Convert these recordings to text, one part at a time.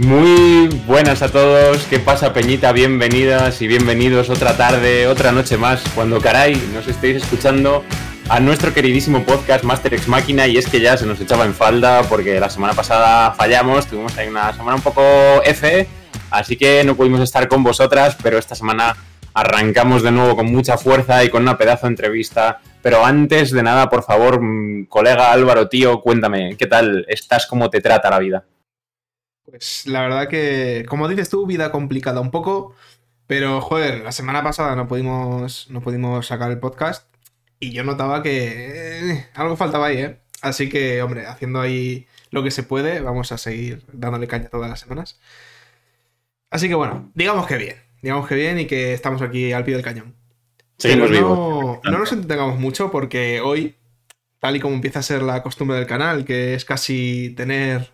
Muy buenas a todos, ¿qué pasa Peñita? Bienvenidas y bienvenidos otra tarde, otra noche más, cuando caray nos estéis escuchando a nuestro queridísimo podcast Master X Máquina y es que ya se nos echaba en falda porque la semana pasada fallamos, tuvimos ahí una semana un poco F, así que no pudimos estar con vosotras, pero esta semana arrancamos de nuevo con mucha fuerza y con una pedazo de entrevista. Pero antes de nada, por favor, mm, colega Álvaro, tío, cuéntame, ¿qué tal estás? ¿Cómo te trata la vida? Pues la verdad que, como dices tú, vida complicada un poco, pero joder, la semana pasada no pudimos, no pudimos sacar el podcast y yo notaba que eh, algo faltaba ahí, ¿eh? Así que, hombre, haciendo ahí lo que se puede, vamos a seguir dándole caña todas las semanas. Así que bueno, digamos que bien, digamos que bien y que estamos aquí al pie del cañón. Seguimos vivos. no nos entretengamos mucho porque hoy, tal y como empieza a ser la costumbre del canal, que es casi tener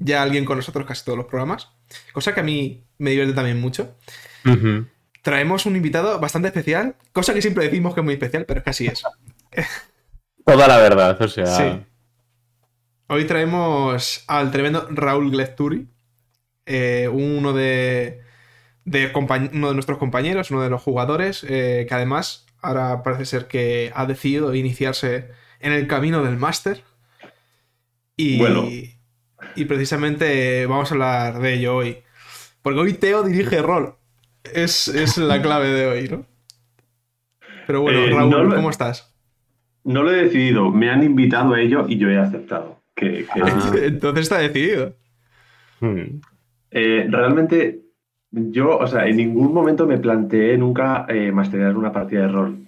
ya alguien con nosotros casi todos los programas, cosa que a mí me divierte también mucho. Traemos un invitado bastante especial, cosa que siempre decimos que es muy especial, pero es que así es. Toda la verdad, o sea. Sí. Hoy traemos al tremendo Raúl Glecturi, eh, uno de, de compañ- uno de nuestros compañeros, uno de los jugadores, eh, que además ahora parece ser que ha decidido iniciarse en el camino del máster. Y, Bueno. y precisamente vamos a hablar de ello hoy. Porque hoy Teo dirige rol. Es, es la clave de hoy, ¿no? Pero bueno, Eh, Raúl, no lo- ¿cómo estás? No lo he decidido, me han invitado a ello y yo he aceptado. Que, que- Ah. Entonces está decidido. Mm. Eh, realmente, yo, o sea, en ningún momento me planteé nunca eh, masterear una partida de rol.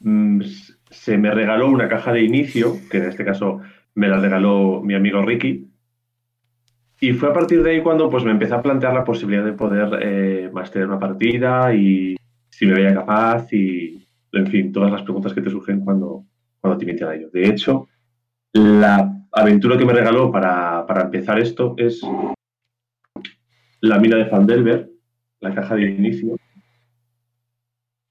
Mm, se me regaló una caja de inicio, que en este caso me la regaló mi amigo Ricky. Y fue a partir de ahí cuando pues, me empecé a plantear la posibilidad de poder eh, masterear una partida y si me veía capaz y, en fin, todas las preguntas que te surgen cuando, cuando te invitan a ello. De hecho, la aventura que me regaló para, para empezar esto es la mina de Fandelver, la caja de inicio.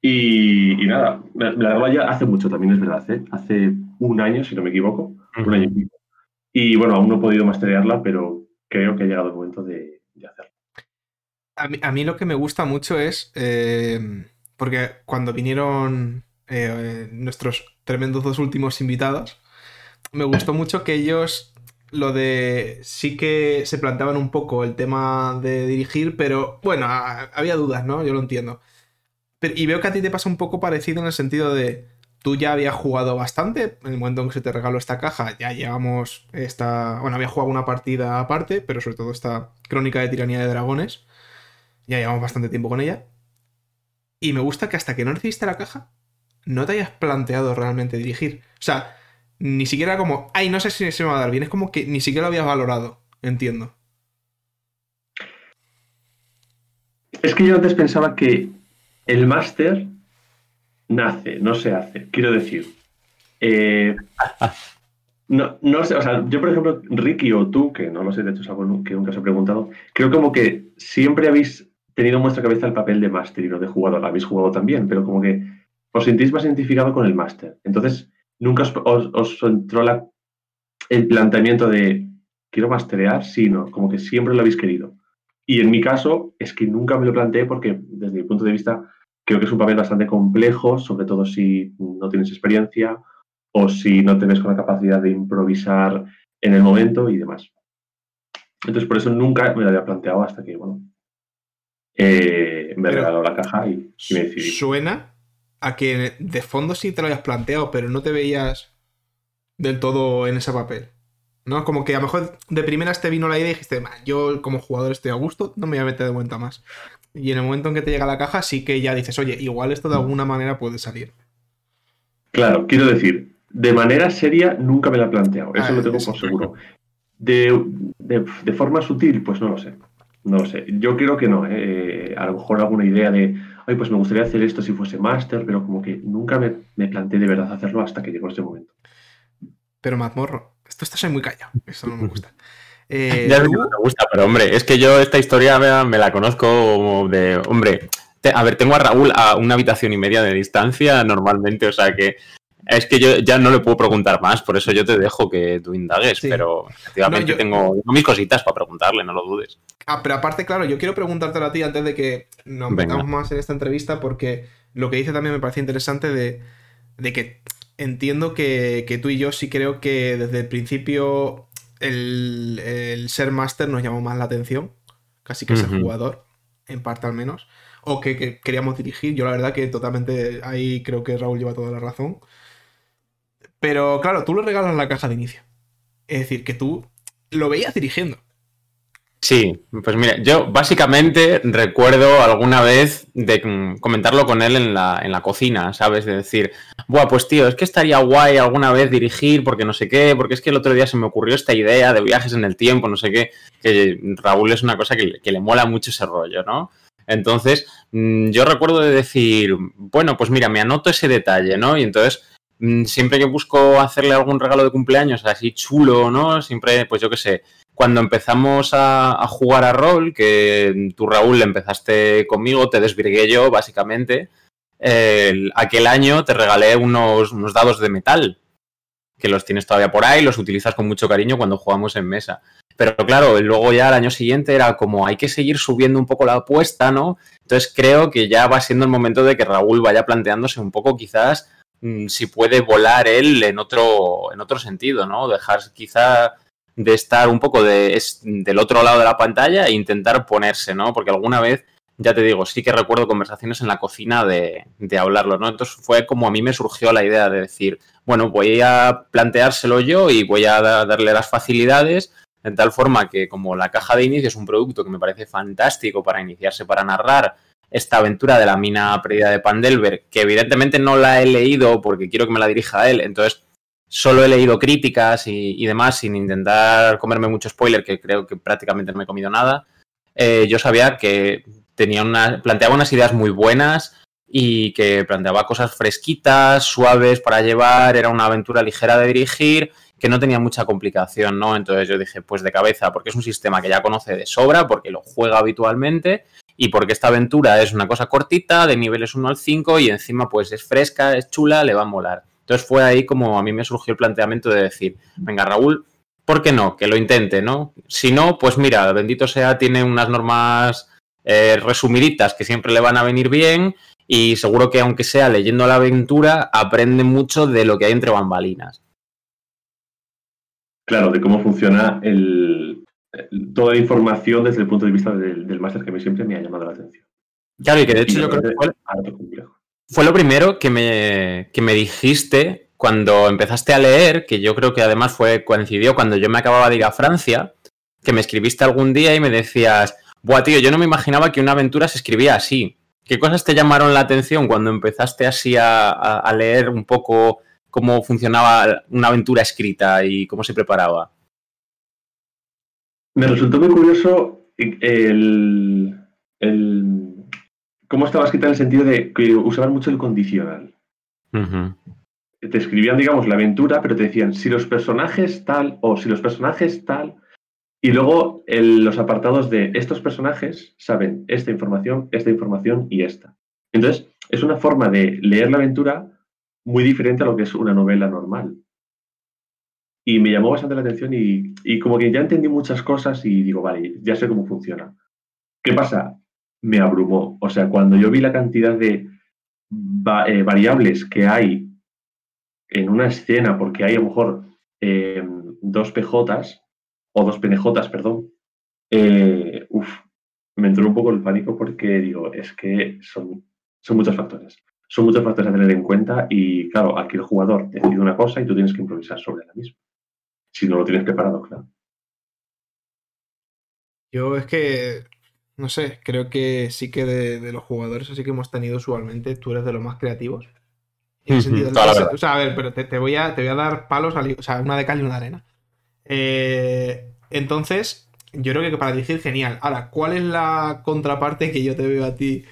Y, y nada, me, me la regaló ya hace mucho también, es verdad, ¿eh? hace un año, si no me equivoco, un año y pico. Y bueno, aún no he podido masterearla, pero creo que ha llegado el momento de, hacerlo. A mí, a mí lo que me gusta mucho es. eh, porque cuando vinieron eh, nuestros tremendos dos últimos invitados, me gustó mucho que ellos. Lo de. Sí que se planteaban un poco el tema de dirigir, pero bueno, había dudas, ¿no? Yo lo entiendo. Pero- y veo que a ti te pasa un poco parecido en el sentido de. Tú ya habías jugado bastante. En el momento en que se te regaló esta caja, ya llevamos esta. Bueno, había jugado una partida aparte, pero sobre todo esta crónica de tiranía de dragones. Ya llevamos bastante tiempo con ella. Y me gusta que hasta que no recibiste la caja, no te hayas planteado realmente dirigir. O sea, ni siquiera como, ay, no sé si se me va a dar bien. Es como que ni siquiera lo habías valorado. Entiendo. Es que yo antes pensaba que el máster nace, no se hace. Quiero decir, eh, no, no sé, o sea, yo por ejemplo, Ricky o tú, que no lo sé, de hecho es algo que nunca os he preguntado, creo como que siempre habéis tenido en vuestra cabeza el papel de máster y no de jugador. Habéis jugado también, pero como que os sentís más identificado con el máster. Entonces, nunca os, os- entró la- el planteamiento de quiero masterear, sí, no, como que siempre lo habéis querido. Y en mi caso, es que nunca me lo planteé porque, desde mi punto de vista, creo que es un papel bastante complejo, sobre todo si no tienes experiencia o si no tienes con la capacidad de improvisar en el momento y demás. Entonces, por eso nunca me lo había planteado hasta que, bueno, eh, me Pero- regaló la caja y, y me decidí. Suena a que de fondo sí te lo habías planteado, pero no te veías del todo en ese papel. ¿No? Como que a lo mejor de primeras te vino la idea y dijiste, "Ma, yo como jugador estoy a gusto, no me voy a meter de vuelta más. Y en el momento en que te llega la caja, sí que ya dices, oye, igual esto de alguna manera puede salir. Claro, quiero decir, de manera seria nunca me la he planteado, eso Ah, lo tengo por seguro. De, de- de forma sutil, pues no lo sé. No lo sé. Yo creo que no. ¿eh? A lo mejor alguna idea de, ay, pues me gustaría hacer esto si fuese máster, pero como que nunca me, me planteé de verdad hacerlo hasta que llegó ese momento. Pero mazmorro, esto está soy muy callado. Eso no me gusta. Eh, Ya tú- que no me gusta, pero hombre, es que yo esta historia me, me la conozco de. Hombre, te- a ver, tengo a Raúl a una habitación y media de distancia normalmente, o sea que Es que yo ya no le puedo preguntar más, por eso yo te dejo que tú indagues, pero efectivamente tengo, mis cositas para preguntarle, no lo dudes. Ah, pero aparte, claro, yo quiero preguntártelo a ti antes de que nos metamos más en esta entrevista, porque lo que dice también me parece interesante de, que entiendo que, tú y yo sí creo que desde el principio el, ser máster nos llamó más la atención, casi que ser jugador, en parte al menos, o que, queríamos dirigir. Yo la verdad que totalmente ahí creo que Raúl lleva toda la razón. Pero claro, tú le regalas la caja de inicio. Es decir, que tú lo veías dirigiendo. Sí, pues mira, yo básicamente recuerdo alguna vez de comentarlo con él en la, en la cocina, ¿sabes? De decir, buah, pues tío, es que estaría guay alguna vez dirigir porque no sé qué, porque es que el otro día se me ocurrió esta idea de viajes en el tiempo, no sé qué, que Raúl es una cosa que, que le mola mucho ese rollo, ¿no? Entonces, mm, yo recuerdo de decir, bueno, pues mira, me anoto ese detalle, ¿no? Y entonces Mm, siempre que busco hacerle algún regalo de cumpleaños así chulo, ¿no? Siempre, pues yo qué sé, cuando empezamos a, jugar a rol, que tú Raúl empezaste conmigo, te desvirgué yo, básicamente, aquel año te regalé unos, unos dados de metal, que los tienes todavía por ahí, los utilizas con mucho cariño cuando jugamos en mesa. Pero claro, luego ya el año siguiente era como hay que seguir subiendo un poco la apuesta, ¿no? Entonces creo que ya va siendo el momento de que Raúl vaya planteándose un poco quizás Mm, si puede volar él en otro, en otro sentido, ¿no? Dejar quizá de estar un poco de, del otro lado de la pantalla e intentar ponerse, ¿no? Porque alguna vez, ya te digo, sí que recuerdo conversaciones en la cocina de, de hablarlo, ¿no? Entonces fue como a mí me surgió la idea de decir, bueno, voy a planteárselo yo y voy a darle las facilidades de tal forma que como la caja de inicio es un producto que me parece fantástico para iniciarse, para narrar, esta aventura de la mina perdida de Pandelver, que evidentemente no la he leído porque quiero que me la dirija a él, entonces solo he leído críticas y, demás sin intentar comerme mucho spoiler, que creo que prácticamente no me he comido nada. Eh, yo sabía que tenía una, planteaba unas ideas muy buenas y que planteaba cosas fresquitas, suaves para llevar, era una aventura ligera de dirigir, que no tenía mucha complicación, ¿no? Entonces yo dije, pues de cabeza, porque es un sistema que ya conoce de sobra, porque lo juega habitualmente y porque esta aventura es una cosa cortita, de niveles 1 al 5 y encima pues es fresca, es chula, le va a molar. Entonces fue ahí como a mí me surgió el planteamiento de decir, venga Raúl, ¿por qué no? Que lo intente, ¿no? Si no, pues mira, bendito sea, tiene unas normas eh, resumiditas que siempre le van a venir bien y seguro que aunque sea leyendo la aventura, aprende mucho de lo que hay entre bambalinas. Claro, de cómo funciona el, toda la información desde el punto de vista del, máster que a mí siempre me ha llamado la atención. Claro, y que de hecho yo creo que fue, lo primero que me, que me dijiste cuando empezaste a leer, que yo creo que además fue coincidió cuando yo me acababa de ir a Francia, que me escribiste algún día y me decías, buah, tío, yo no me imaginaba que una aventura se escribía así. ¿Qué cosas te llamaron la atención cuando empezaste así a leer un poco cómo funcionaba una aventura escrita y cómo se preparaba? Me resultó muy curioso el, cómo estaba escrita en el sentido de que usaban mucho el condicional. Te escribían, digamos, la aventura, pero te decían si los personajes tal o si los personajes tal. Y luego los apartados de estos personajes saben esta información, esta información y esta. Entonces, es una forma de leer la aventura muy diferente a lo que es una novela normal. Y me llamó bastante la atención y, como que ya entendí muchas cosas y digo, vale, ya sé cómo funciona. ¿Qué pasa? Me abrumó. O sea, cuando yo vi la cantidad de eh, variables que hay en una escena, porque hay a lo mejor eh, dos PJs, o dos PNJs, perdón, eh, me entró un poco el pánico porque digo, es que son, son muchos factores. Son muchos factores a tener en cuenta y claro, aquí el jugador decide una cosa y tú tienes que improvisar sobre la misma si no lo tienes preparado, claro. Yo es que, no sé, creo que sí que de, los jugadores así que hemos tenido usualmente, tú eres de los más creativos. En sentido, o sea, a ver, pero te, voy a, te voy a dar palos, o sea, una de cal y una de arena. Eh, entonces, yo creo que para dirigir, genial. Ahora, ¿cuál es la contraparte que yo te veo a ti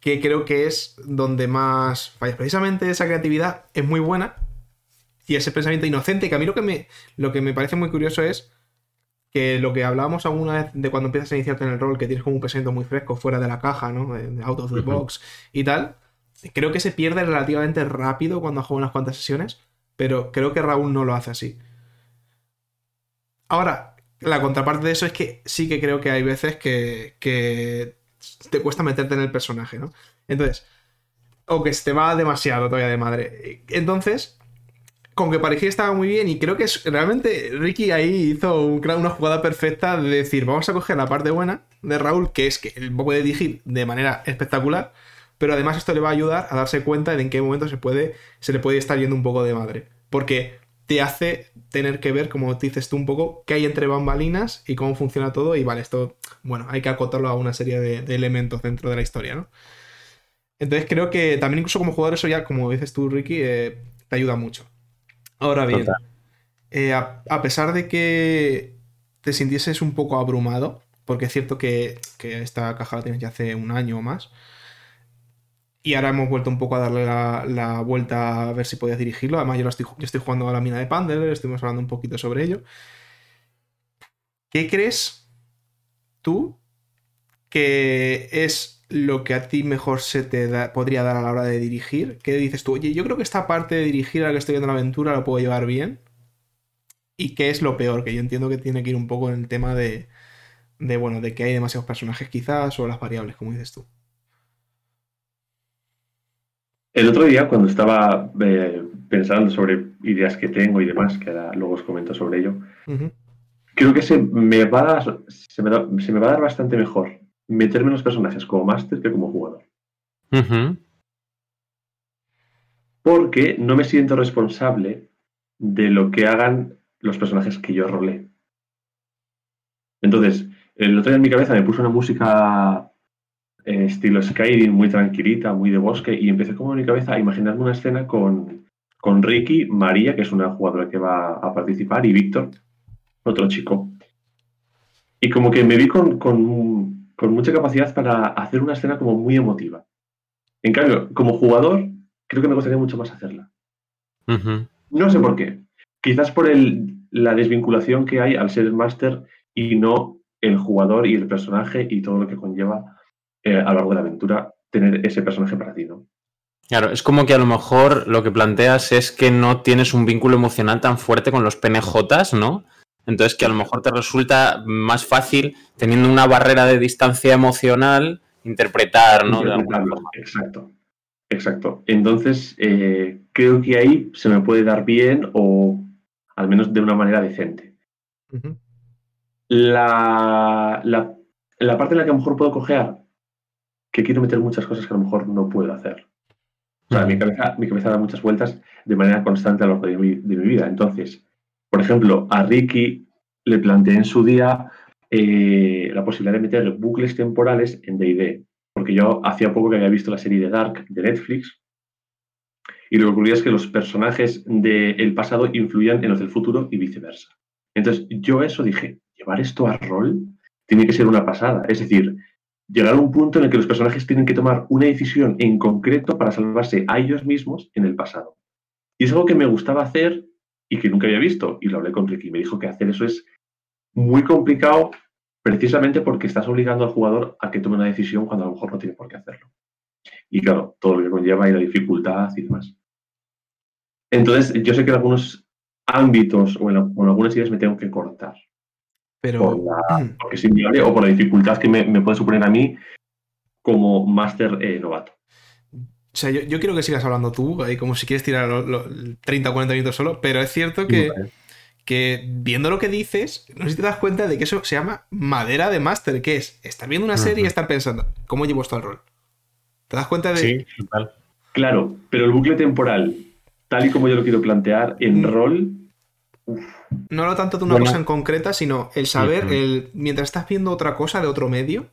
que creo que es donde más fallas? Precisamente esa creatividad es muy buena, y ese pensamiento inocente, que a mí lo que me, lo que me parece muy curioso es que lo que hablábamos alguna vez de cuando empiezas a iniciarte en el rol, que tienes como un pensamiento muy fresco fuera de la caja, ¿no? Out of the box y tal. creo que se pierde relativamente rápido cuando juega unas cuantas sesiones, pero creo que Raúl no lo hace así. Ahora, la contraparte de eso es que sí que creo que hay veces que, que te cuesta meterte en el personaje, ¿no? Entonces, o que se te va demasiado todavía de madre. Entonces, con que parecía estaba muy bien y creo que realmente Ricky ahí hizo una jugada perfecta de decir, vamos a coger la parte buena de Raúl, que es que él puede dirigir de manera espectacular, pero además esto le va a ayudar a darse cuenta de en qué momento se, puede, se le puede estar yendo un poco de madre. Porque te hace tener que ver, como dices tú un poco, qué hay entre bambalinas y cómo funciona todo. Y vale, esto, bueno, hay que acotarlo a una serie de, elementos dentro de la historia, ¿no? Entonces creo que también incluso como jugador eso ya, como dices tú, Ricky, eh, te ayuda mucho. Ahora bien, eh, a, pesar de que te sintieses un poco abrumado, porque es cierto que, que esta caja la tienes ya hace un año o más, y ahora hemos vuelto un poco a darle la, vuelta a ver si podías dirigirlo. Además, yo, estoy, estoy jugando a la mina de Pander, estuvimos hablando un poquito sobre ello. ¿Qué crees tú que es lo que a ti mejor se te podría dar a la hora de dirigir? ¿Qué dices tú? Oye, yo creo que esta parte de dirigir a la que estoy viendo la aventura lo puedo llevar bien. ¿Y qué es lo peor? Que yo entiendo que tiene que ir un poco en el tema de, de bueno, de que hay demasiados personajes quizás o las variables, como dices tú. El otro día, cuando estaba eh, pensando sobre ideas que tengo y demás, que luego os comento sobre ello, creo que se me, va a se, me va a dar bastante mejor meterme en los personajes como máster que como jugador. Porque no me siento responsable de lo que hagan los personajes que yo rolé. Entonces, el otro día en mi cabeza me puso una música eh, estilo Skyrim, muy tranquilita, muy de bosque, y empecé como en mi cabeza a imaginarme una escena con, con Ricky, María, que es una jugadora que va a participar, y Víctor, otro chico. Y como que me vi con, con, con, mucha capacidad para hacer una escena como muy emotiva. En cambio, como jugador, creo que me gustaría mucho más hacerla. No sé por qué. Quizás por el, la desvinculación que hay al ser el máster y no el jugador y el personaje y todo lo que conlleva eh, a lo largo de la aventura tener ese personaje para ti, ¿no? Claro, es como que a lo mejor lo que planteas es que no tienes un vínculo emocional tan fuerte con los PNJs, ¿no? Entonces que a lo mejor te resulta más fácil, teniendo una barrera de distancia emocional, interpretar, ¿no? Exacto, exacto. Entonces, eh, creo que ahí se me puede dar bien o al menos de una manera decente. la, la, la, parte en la que a lo mejor puedo coger que quiero meter muchas cosas que a lo mejor no puedo hacer. O sea, mi cabeza, mi cabeza da muchas vueltas de manera constante a lo largo de mi, vida. Entonces, por ejemplo, a Ricky le planteé en su día eh, la posibilidad de meter bucles temporales en D&D, porque yo hacía poco que había visto la serie de Dark de Netflix, y lo que ocurría es que los personajes del pasado influían en los del futuro y viceversa. Entonces, yo eso dije, llevar esto a rol tiene que ser una pasada. Es decir, llegar a un punto en el que los personajes tienen que tomar una decisión en concreto para salvarse a ellos mismos en el pasado. Y es algo que me gustaba hacer y que nunca había visto. Y lo hablé con Ricky. Me dijo que hacer eso es muy complicado precisamente porque estás obligando al jugador a que tome una decisión cuando a lo mejor no tiene por qué hacerlo. Y claro, todo lo que conlleva y la dificultad y demás. Entonces, yo sé que en algunos ámbitos o en algunas ideas me tengo que cortar. Pero... Mm. porque es inviable o por la dificultad que me, puede suponer a mí como máster eh, novato. O sea, yo, quiero que sigas hablando tú, ahí como si quieres tirar 30 o 40 minutos solo, pero es cierto que, que viendo lo que dices, no sé si te das cuenta de que eso se llama madera de máster, que es estar viendo una serie y estar pensando, ¿cómo llevo esto al rol? ¿Te das cuenta de...? Sí, total. Claro, pero el bucle temporal, tal y como yo lo quiero plantear, en mm. rol... No lo tanto de una cosa en concreta, sino el saber, el, mientras estás viendo otra cosa de otro medio,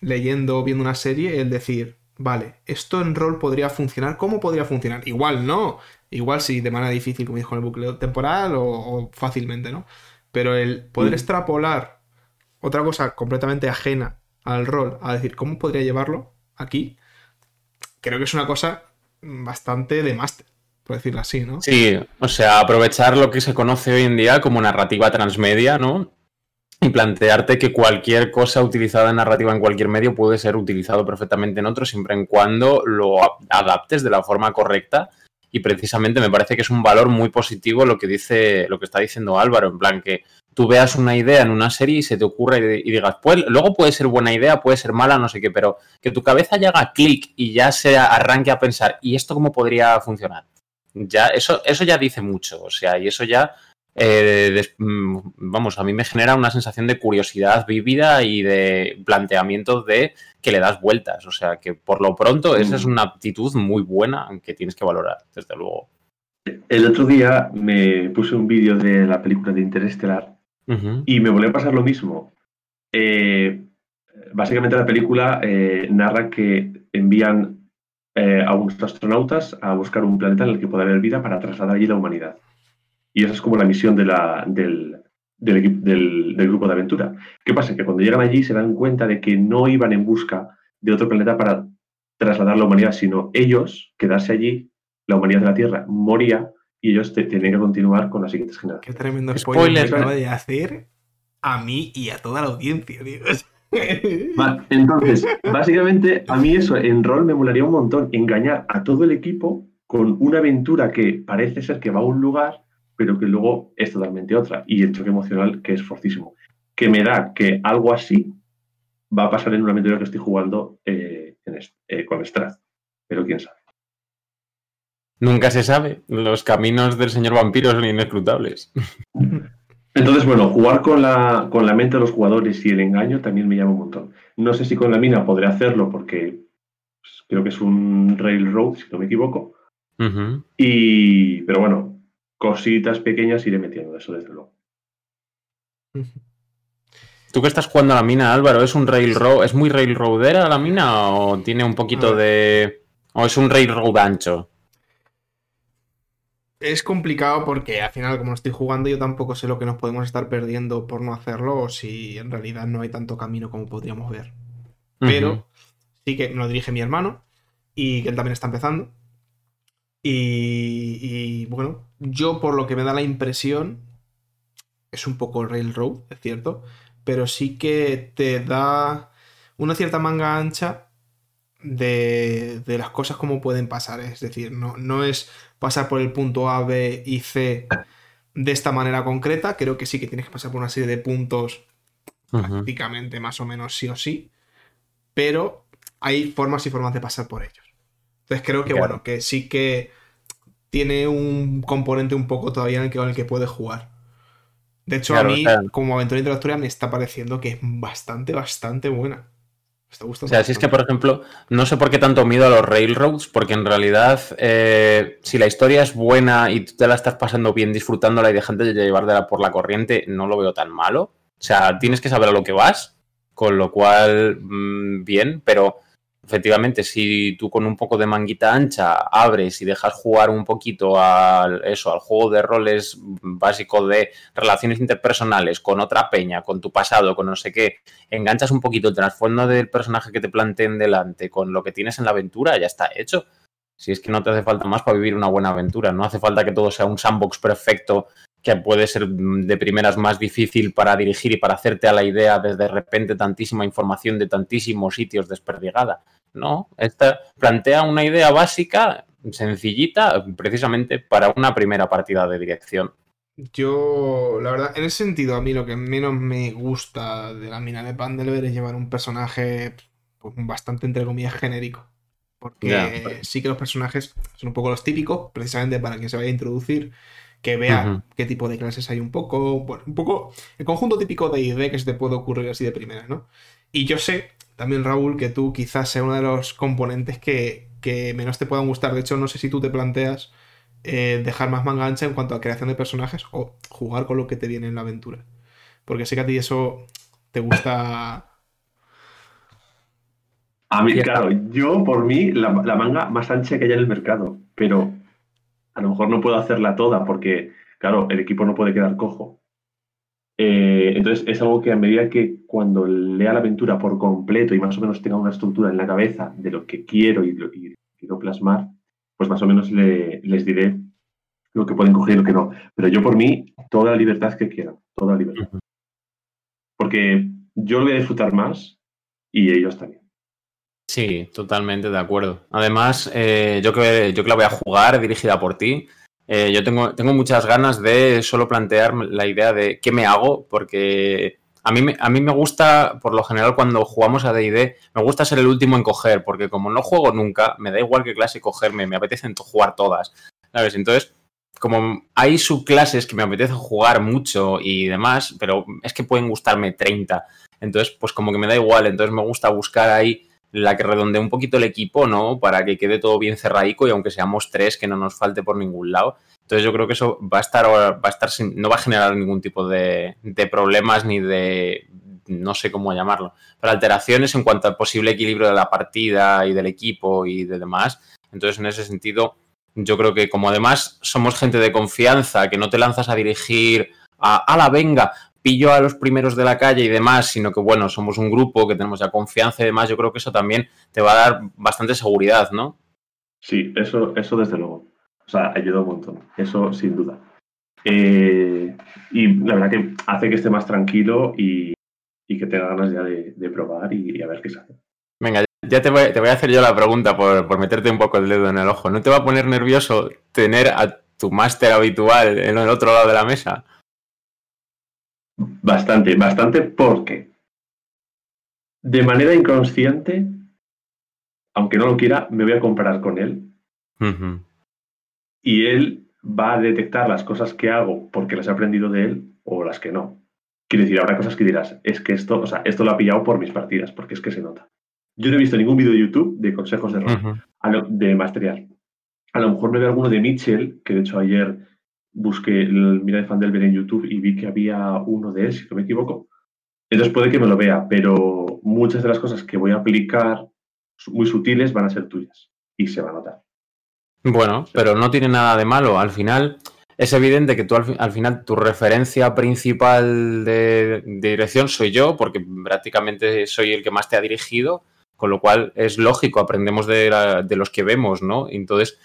leyendo, viendo una serie, el decir, vale, esto en rol podría funcionar, ¿cómo podría funcionar? Igual no, igual sí, de manera difícil, como dijo en el bucle temporal, o, fácilmente, ¿no? Pero el poder mm. extrapolar otra cosa completamente ajena al rol, a decir, ¿cómo podría llevarlo aquí? Creo que es una cosa bastante de máster por decirlo así, ¿no? Sí, o sea, aprovechar lo que se conoce hoy en día como narrativa transmedia, ¿no? Y plantearte que cualquier cosa utilizada en narrativa en cualquier medio puede ser utilizado perfectamente en otro, siempre en cuando lo adaptes de la forma correcta. Y precisamente me parece que es un valor muy positivo lo que dice, lo que está diciendo Álvaro, en plan que tú veas una idea en una serie y se te ocurre y digas, pues luego puede ser buena idea, puede ser mala, no sé qué, pero que tu cabeza ya haga clic y ya se arranque a pensar, ¿y esto cómo podría funcionar? Ya, eso, eso ya dice mucho, o sea, y eso ya eh, mm, vamos, a mí me genera una sensación de curiosidad vívida y de planteamientos de que le das vueltas. O sea, que por lo pronto esa es mm. una aptitud muy buena que tienes que valorar, desde luego. El otro día me puse un vídeo de la película de Interestelar y me volvió a pasar lo mismo. Eh, básicamente la película eh, narra que envían a unos astronautas a buscar un planeta en el que pueda haber vida para trasladar allí la humanidad. Y esa es como la misión de la, del, del, del, grupo de aventura. ¿Qué pasa? Que cuando llegan allí se dan cuenta de que no iban en busca de otro planeta para trasladar la humanidad, sino ellos quedarse allí, la humanidad de la Tierra moría y ellos tenían que continuar con las siguientes generaciones. Qué tremendo spoiler, spoiler de hacer a mí y a toda la audiencia, Entonces, básicamente, a mí eso en rol me molaría un montón, engañar a todo el equipo con una aventura que parece ser que va a un lugar pero que luego es totalmente otra. Y el choque emocional que es fortísimo. Que me da que algo así va a pasar en una aventura que estoy jugando eh, eh, con Strath. Pero quién sabe. Nunca se sabe. Los caminos del señor vampiro son inescrutables. Entonces, bueno, jugar con la, con la mente de los jugadores y el engaño también me llama un montón. No sé si con la mina podré hacerlo porque pues, creo que es un railroad, si no me equivoco. Y, pero bueno, cositas pequeñas iré metiendo, eso desde luego. ¿Tú que estás jugando a la mina, Álvaro? ¿Es un railroad, es muy railroadera la mina o tiene un poquito de... o es un railroad ancho? Es complicado porque al final, como no estoy jugando, yo tampoco sé lo que nos podemos estar perdiendo por no hacerlo o si en realidad no hay tanto camino como podríamos ver. Pero sí que me lo dirige mi hermano y que él también está empezando. Y, bueno, yo por lo que me da la impresión, es un poco Railroad, es cierto, pero sí que te da una cierta manga ancha de, las cosas como pueden pasar. Es decir, no, no es pasar por el punto A, B y C de esta manera concreta. Creo que sí que tienes que pasar por una serie de puntos prácticamente más o menos sí o sí. Pero hay formas y formas de pasar por ellos. Entonces creo que, bueno, que sí que tiene un componente un poco todavía en el que, el que puede jugar. De hecho, a mí, como aventura introductoria, me está pareciendo que es bastante, bastante buena. Me está gustando. O sea, si es que, por ejemplo, no sé por qué tanto miedo a los railroads, porque en realidad, eh, si la historia es buena y tú te la estás pasando bien disfrutándola y dejando de llevártela por la corriente, no lo veo tan malo. O sea, tienes que saber a lo que vas, con lo cual, mm, bien, pero efectivamente, si tú con un poco de manguita ancha abres y dejas jugar un poquito al, eso, al juego de roles básico de relaciones interpersonales con otra peña, con tu pasado, con no sé qué, enganchas un poquito el trasfondo del personaje que te planteen delante con lo que tienes en la aventura, ya está hecho. Si es que no te hace falta más para vivir una buena aventura, no hace falta que todo sea un sandbox perfecto que puede ser de primeras más difícil para dirigir y para hacerte a la idea desde de repente tantísima información de tantísimos sitios desperdigada. No, esta plantea una idea básica, sencillita, precisamente para una primera partida de dirección. Yo, la verdad, en ese sentido, a mí lo que menos me gusta de la mina de Pandelver es llevar un personaje pues, bastante, entre comillas, genérico. Porque sí que los personajes son un poco los típicos, precisamente para quien se vaya a introducir que vea qué tipo de clases hay un poco, bueno, un poco el conjunto típico de ID que se te puede ocurrir así de primera, ¿no? Y yo sé, también Raúl, que tú quizás sea uno de los componentes que, menos te puedan gustar. De hecho, no sé si tú te planteas eh, dejar más manga ancha en cuanto a creación de personajes o jugar con lo que te viene en la aventura. Porque sé que a ti eso te gusta... A mí, claro, yo por mí la, la manga más ancha que hay en el mercado, pero a lo mejor no puedo hacerla toda porque, claro, el equipo no puede quedar cojo. Eh, entonces es algo que a medida que cuando lea la aventura por completo y más o menos tenga una estructura en la cabeza de lo que quiero y lo que quiero plasmar, pues más o menos les diré lo que pueden coger y lo que no. Pero yo por mí, toda la libertad que quieran, toda la libertad. porque yo lo voy a disfrutar más y ellos también. Sí, totalmente de acuerdo. Además, eh, yo, que, yo que la voy a jugar dirigida por ti, eh, yo tengo, tengo muchas ganas de solo plantear la idea de qué me hago, porque a mí, a mí me gusta, por lo general, cuando jugamos a DD, me gusta ser el último en coger, porque como no juego nunca, me da igual qué clase cogerme, me apetece jugar todas. ¿Sabes? Entonces, como hay subclases que me apetece jugar mucho y demás, pero es que pueden gustarme 30. Entonces, pues como que me da igual. Entonces me gusta buscar ahí la que redondee un poquito el equipo, ¿no? Para que quede todo bien cerraico y aunque seamos tres, que no nos falte por ningún lado. Entonces yo creo que eso va a estar, va a estar sin, no va a generar ningún tipo de, de, problemas ni de, no sé cómo llamarlo, pero alteraciones en cuanto al posible equilibrio de la partida y del equipo y de demás. Entonces en ese sentido yo creo que como además somos gente de confianza, que no te lanzas a dirigir a la venga, pillo a los primeros de la calle y demás, sino que bueno, somos un grupo que tenemos ya confianza y demás, yo creo que eso también te va a dar bastante seguridad, ¿no? Sí, eso, eso desde luego. O sea, ayuda un montón, eso sin duda. Eh, y la verdad que hace que esté más tranquilo y, y que tenga ganas ya de, de probar y, y, a ver qué sale. Venga, ya te voy, te voy, a hacer yo la pregunta por, por meterte un poco el dedo en el ojo. ¿No te va a poner nervioso tener a tu máster habitual en el otro lado de la mesa? Bastante, bastante porque de manera inconsciente, aunque no lo quiera, me voy a comparar con él. Uh -huh. Y él va a detectar las cosas que hago porque las he aprendido de él o las que no. Quiero decir, habrá cosas que dirás, es que esto, o sea, esto lo ha pillado por mis partidas, porque es que se nota. Yo no he visto ningún vídeo de YouTube de consejos de rol, uh -huh. de masterear. A lo mejor me veo alguno de Mitchell, que de hecho ayer busqué el Mira de Fandelver en YouTube y vi que había uno de él, si no me equivoco. Entonces puede que me lo vea, pero muchas de las cosas que voy a aplicar muy sutiles van a ser tuyas y se va a notar. Bueno, pero no tiene nada de malo. Al final es evidente que tú al, al final tu referencia principal de, dirección soy yo, porque prácticamente soy el que más te ha dirigido, con lo cual es lógico, aprendemos de, de los que vemos, ¿no? Entonces,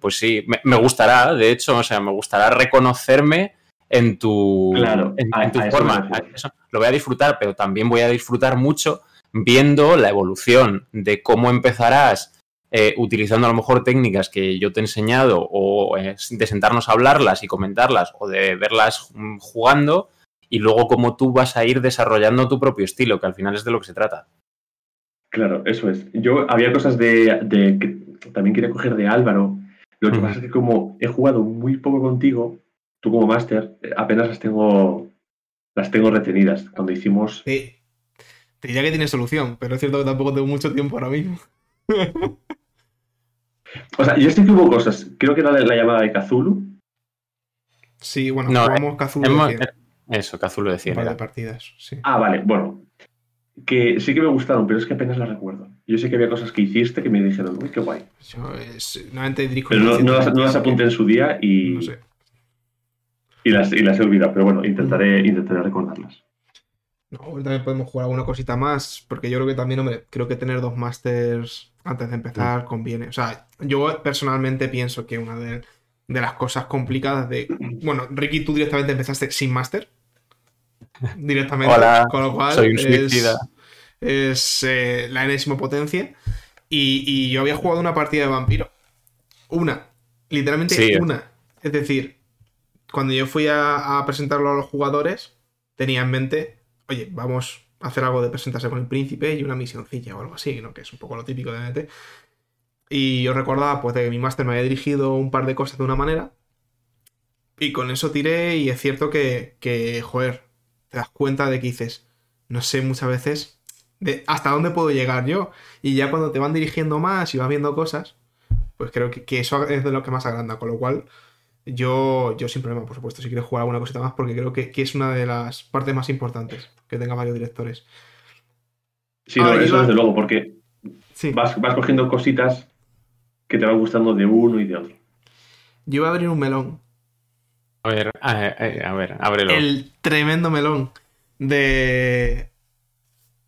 pues sí, me, me, gustará, de hecho, o sea, me gustará reconocerme en tu, claro, en, a, en tu a forma. Eso lo voy a disfrutar, pero también voy a disfrutar mucho viendo la evolución de cómo empezarás eh, utilizando a lo mejor técnicas que yo te he enseñado o eh, de sentarnos a hablarlas y comentarlas o de verlas jugando y luego cómo tú vas a ir desarrollando tu propio estilo, que al final es de lo que se trata. Claro, eso es. Yo había cosas de, de que también quería coger de Álvaro. Lo que pasa es que como he jugado muy poco contigo, tú como máster, apenas las tengo las tengo retenidas. Cuando hicimos. Sí. Te diría que tiene solución, pero es cierto que tampoco tengo mucho tiempo ahora mismo. O sea, yo sé que hubo cosas. Creo que era la llamada de Kazulu. Sí, bueno, no, jugamos Kazulu hemos, de 100. Eso, Kazulu de 100. Un par de partidas, sí. Ah, vale, bueno. Que sí que me gustaron, pero es que apenas las recuerdo. Yo sé que había cosas que hiciste que me dijeron, uy, qué guay. Yo es, nuevamente dirijo pero no, no, las, no las apunté en su día y. No sé. Y las, y las he olvidado, pero bueno, intentaré, mm. intentaré recordarlas. No, también podemos jugar alguna cosita más, porque yo creo que también, hombre, creo que tener dos masters antes de empezar sí. conviene. O sea, yo personalmente pienso que una de, de, las cosas complicadas de. Bueno, Ricky, tú directamente empezaste sin máster. Directamente. Hola, con lo cual soy un es, es eh, la enésima potencia. Y, y, yo había jugado una partida de vampiro. Una. Literalmente sí. una. Es decir, cuando yo fui a, a presentarlo a los jugadores, tenía en mente, oye, vamos hacer algo de presentarse con el príncipe y una misioncilla o algo así, ¿no? Que es un poco lo típico de NT. Y yo recordaba, pues, de que mi máster me había dirigido un par de cosas de una manera. Y con eso tiré, y es cierto que, que joder, te das cuenta de que dices, no sé muchas veces de hasta dónde puedo llegar yo. Y ya cuando te van dirigiendo más y vas viendo cosas, pues creo que, que eso es de lo que más agranda. Con lo cual, yo, yo sin problema, por supuesto, si quieres jugar alguna cosita más, porque creo que, que, es una de las partes más importantes que tenga varios directores. Sí, no, eso desde luego, porque sí. vas, vas cogiendo cositas que te van gustando de uno y de otro. Yo voy a abrir un melón. A ver, a, a, a ver, ábrelo. El tremendo melón de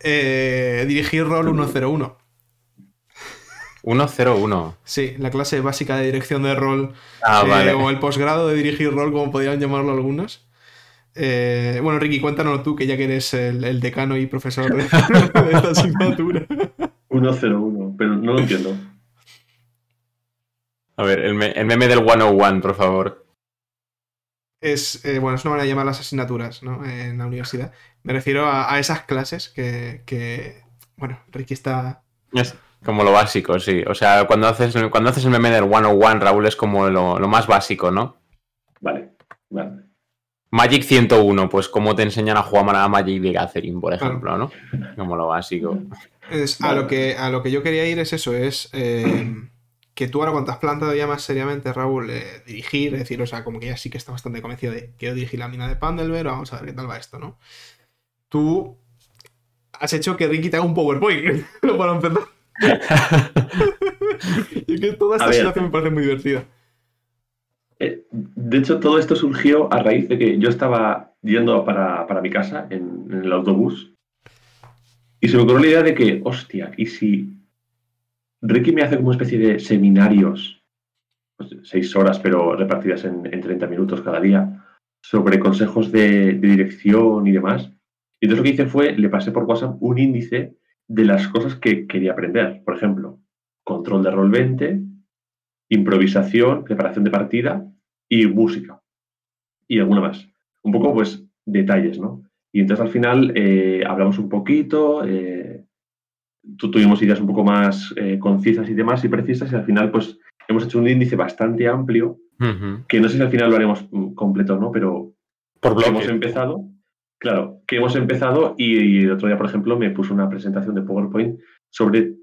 eh, dirigir rol 101. 101. Sí, la clase básica de dirección de rol. Ah, eh, vale. O el posgrado de dirigir rol, como podrían llamarlo algunos. Eh, bueno, Ricky, cuéntanos tú, que ya que eres el, decano y profesor de, esta asignatura. 101, pero no lo entiendo. A ver, el, meme del 101, por favor. Es, eh, bueno, es una manera de llamar las asignaturas, ¿no? En la universidad. Me refiero a, esas clases que, bueno, Ricky está... Es como lo básico, sí. O sea, cuando haces, cuando haces el meme del 101, Raúl, es como lo, lo más básico, ¿no? Vale, vale. Magic 101, pues cómo te enseñan a jugar a Magic de Gathering, por ejemplo, ¿no? Como lo básico. a, lo que, a lo que yo quería ir es eso, es eh, que tú ahora cuando has plantado ya más seriamente, Raúl, eh, dirigir, es decir, o sea, como que ya sí que está bastante convencido de quiero dirigir la mina de Pandelver, vamos a ver qué tal va esto, ¿no? Tú has hecho que Ricky te haga un PowerPoint para empezar. y que toda esta situación me parece muy divertida. Eh, de hecho, todo esto surgió a raíz de que yo estaba yendo para, mi casa en, el autobús y se me ocurrió la idea de que, hostia, ¿y si Ricky me hace como una especie de seminarios, pues, seis horas, pero repartidas en, en, 30 minutos cada día, sobre consejos de, dirección y demás? Y entonces lo que hice fue, le pasé por WhatsApp un índice de las cosas que quería aprender. Por ejemplo, control de rol 20, improvisación, preparación de partida y música. Y alguna más. Un poco, pues, detalles, ¿no? Y entonces al final eh, hablamos un poquito, eh, tuvimos ideas un poco más eh, concisas y demás y precisas y al final, pues, hemos hecho un índice bastante amplio, que no sé si al final lo haremos mm, completo no, pero Por hemos empezado. Claro, que hemos empezado y, el otro día, por ejemplo, me puso una presentación de PowerPoint sobre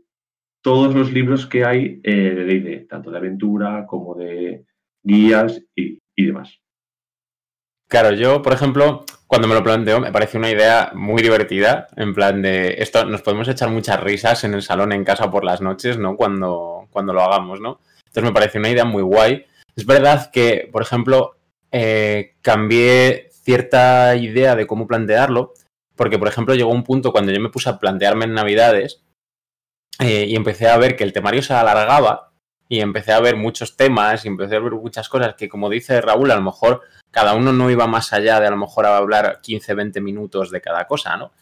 todos los libros que hay eh, de D&D, tanto de aventura como de guías y, demás. Claro, yo, por ejemplo, cuando me lo planteo, me parece una idea muy divertida, en plan de esto, nos podemos echar muchas risas en el salón en casa por las noches, ¿no? Cuando, cuando lo hagamos, ¿no? Entonces me parece una idea muy guay. Es verdad que, por ejemplo, eh, cambié cierta idea de cómo plantearlo, porque, por ejemplo, llegó un punto cuando yo me puse a plantearme en Navidades, eh, y empecé a ver que el temario se alargaba y empecé a ver muchos temas y empecé a ver muchas cosas que, como dice Raúl, a lo mejor cada uno no iba más allá de a lo mejor a hablar 15, 20 minutos de cada cosa, ¿no?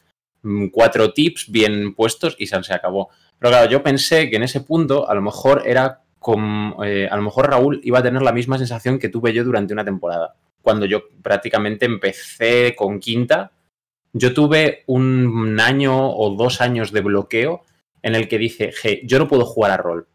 Mm, cuatro tips bien puestos y se, acabó. Pero claro, yo pensé que en ese punto a lo mejor era como, eh, a lo mejor Raúl iba a tener la misma sensación que tuve yo durante una temporada. Cuando yo prácticamente empecé con quinta, yo tuve un año o dos años de bloqueo en el que dice, hey, yo no puedo jugar a rol.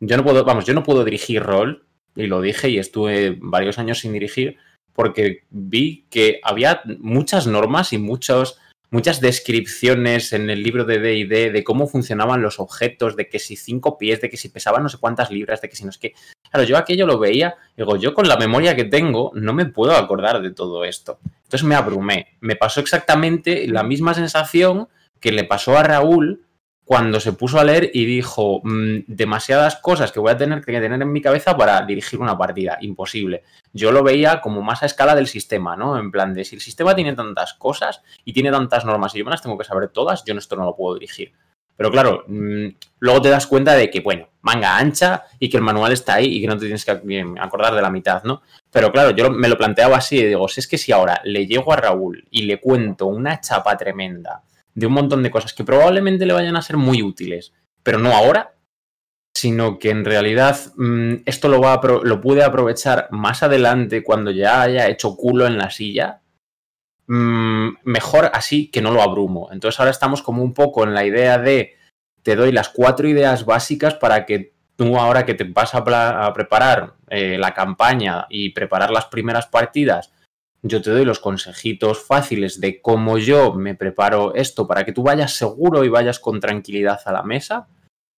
Yo no puedo, vamos, yo no puedo dirigir rol, y lo dije y estuve varios años sin dirigir, porque vi que había muchas normas y muchos, muchas descripciones en el libro de D&D de cómo funcionaban los objetos, de que si cinco pies, de que si pesaban no sé cuántas libras, de que si no es que... Claro, yo aquello lo veía, digo, yo con la memoria que tengo no me puedo acordar de todo esto. Entonces me abrumé. Me pasó exactamente la misma sensación que le pasó a Raúl cuando se puso a leer y dijo mm, demasiadas cosas que voy a tener que tener en mi cabeza para dirigir una partida. Imposible. Yo lo veía como más a escala del sistema, ¿no? En plan de si el sistema tiene tantas cosas y tiene tantas normas y yo me las tengo que saber todas, yo esto no lo puedo dirigir. Pero claro, mm, luego te das cuenta de que, bueno, manga ancha y que el manual está ahí y que no te tienes que acordar de la mitad, ¿no? Pero claro, yo me lo planteaba así y digo, si es que si ahora le llego a Raúl y le cuento una chapa tremenda de un montón de cosas que probablemente le vayan a ser muy útiles, pero no ahora, sino que en realidad mm, esto lo, va lo puede aprovechar más adelante cuando ya haya hecho culo en la silla. Mm, mejor así que no lo abrumo. Entonces ahora estamos como un poco en la idea de te doy las cuatro ideas básicas para que tú ahora que te vas a, preparar eh, la campaña y preparar las primeras partidas, yo te doy los consejitos fáciles de cómo yo me preparo esto para que tú vayas seguro y vayas con tranquilidad a la mesa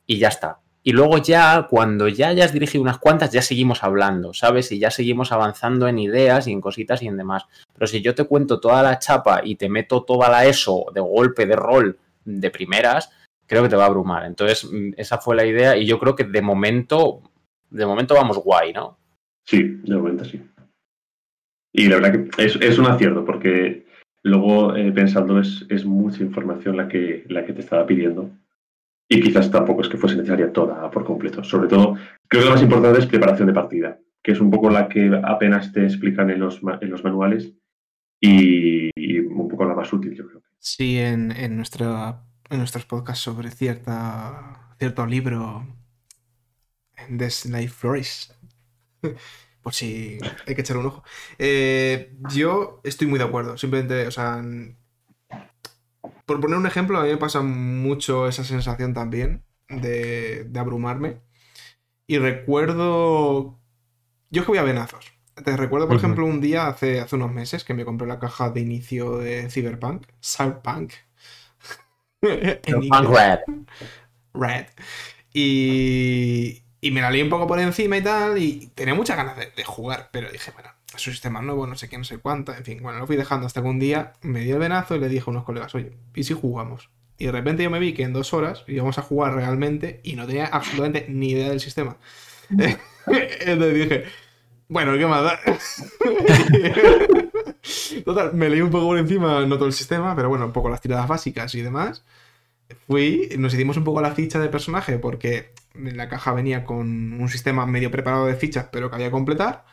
y ya está. Y luego ya, cuando ya hayas dirigido unas cuantas, ya seguimos hablando, ¿sabes? Y ya seguimos avanzando en ideas y en cositas y en demás. Pero si yo te cuento toda la chapa y te meto toda la ESO de golpe, de rol, de primeras, creo que te va a abrumar. Entonces, mm, esa fue la idea y yo creo que de momento, de momento vamos guay, ¿no? Sí, de momento sí. Y la verdad que es, un acierto, porque luego eh, pensando es, es, mucha información la que, la que te estaba pidiendo. Y quizás tampoco es que fuese necesaria toda por completo. Sobre todo, creo que lo más importante es preparación de partida, que es un poco la que apenas te explican en los, en los manuales. y, un poco la más útil, yo creo. Sí, en, en, nuestra, en nuestros podcasts sobre cierta, cierto libro The Life Flourish. Por si hay que echar un ojo. Eh, yo estoy muy de acuerdo. Simplemente, o sea. Por poner un ejemplo, a mí me pasa mucho esa sensación también de, de abrumarme. Y recuerdo. Yo que voy a venazos. Te recuerdo, por ejemplo, un día hace, hace unos meses que me compré la caja de inicio de Cyberpunk, Cyberpunk. Cyberpunk Red. Red. Y, y me la leí un poco por encima y tal, y tenía muchas ganas de, jugar, pero dije, bueno, es un sistema nuevo, no sé qué, no sé cuánto, en fin, bueno, lo fui dejando hasta que un día me dio el venazo y le dije a unos colegas, oye, ¿y si jugamos? Y de repente yo me vi que en dos horas íbamos a jugar realmente y no tenía absolutamente ni idea del sistema. Entonces dije, bueno, ¿qué más da? Total, me leí un poco por encima, no todo el sistema, pero bueno, un poco las tiradas básicas y demás. Fui, nos hicimos un poco la ficha de personaje porque la caja venía con un sistema medio preparado de fichas, pero que había que completar.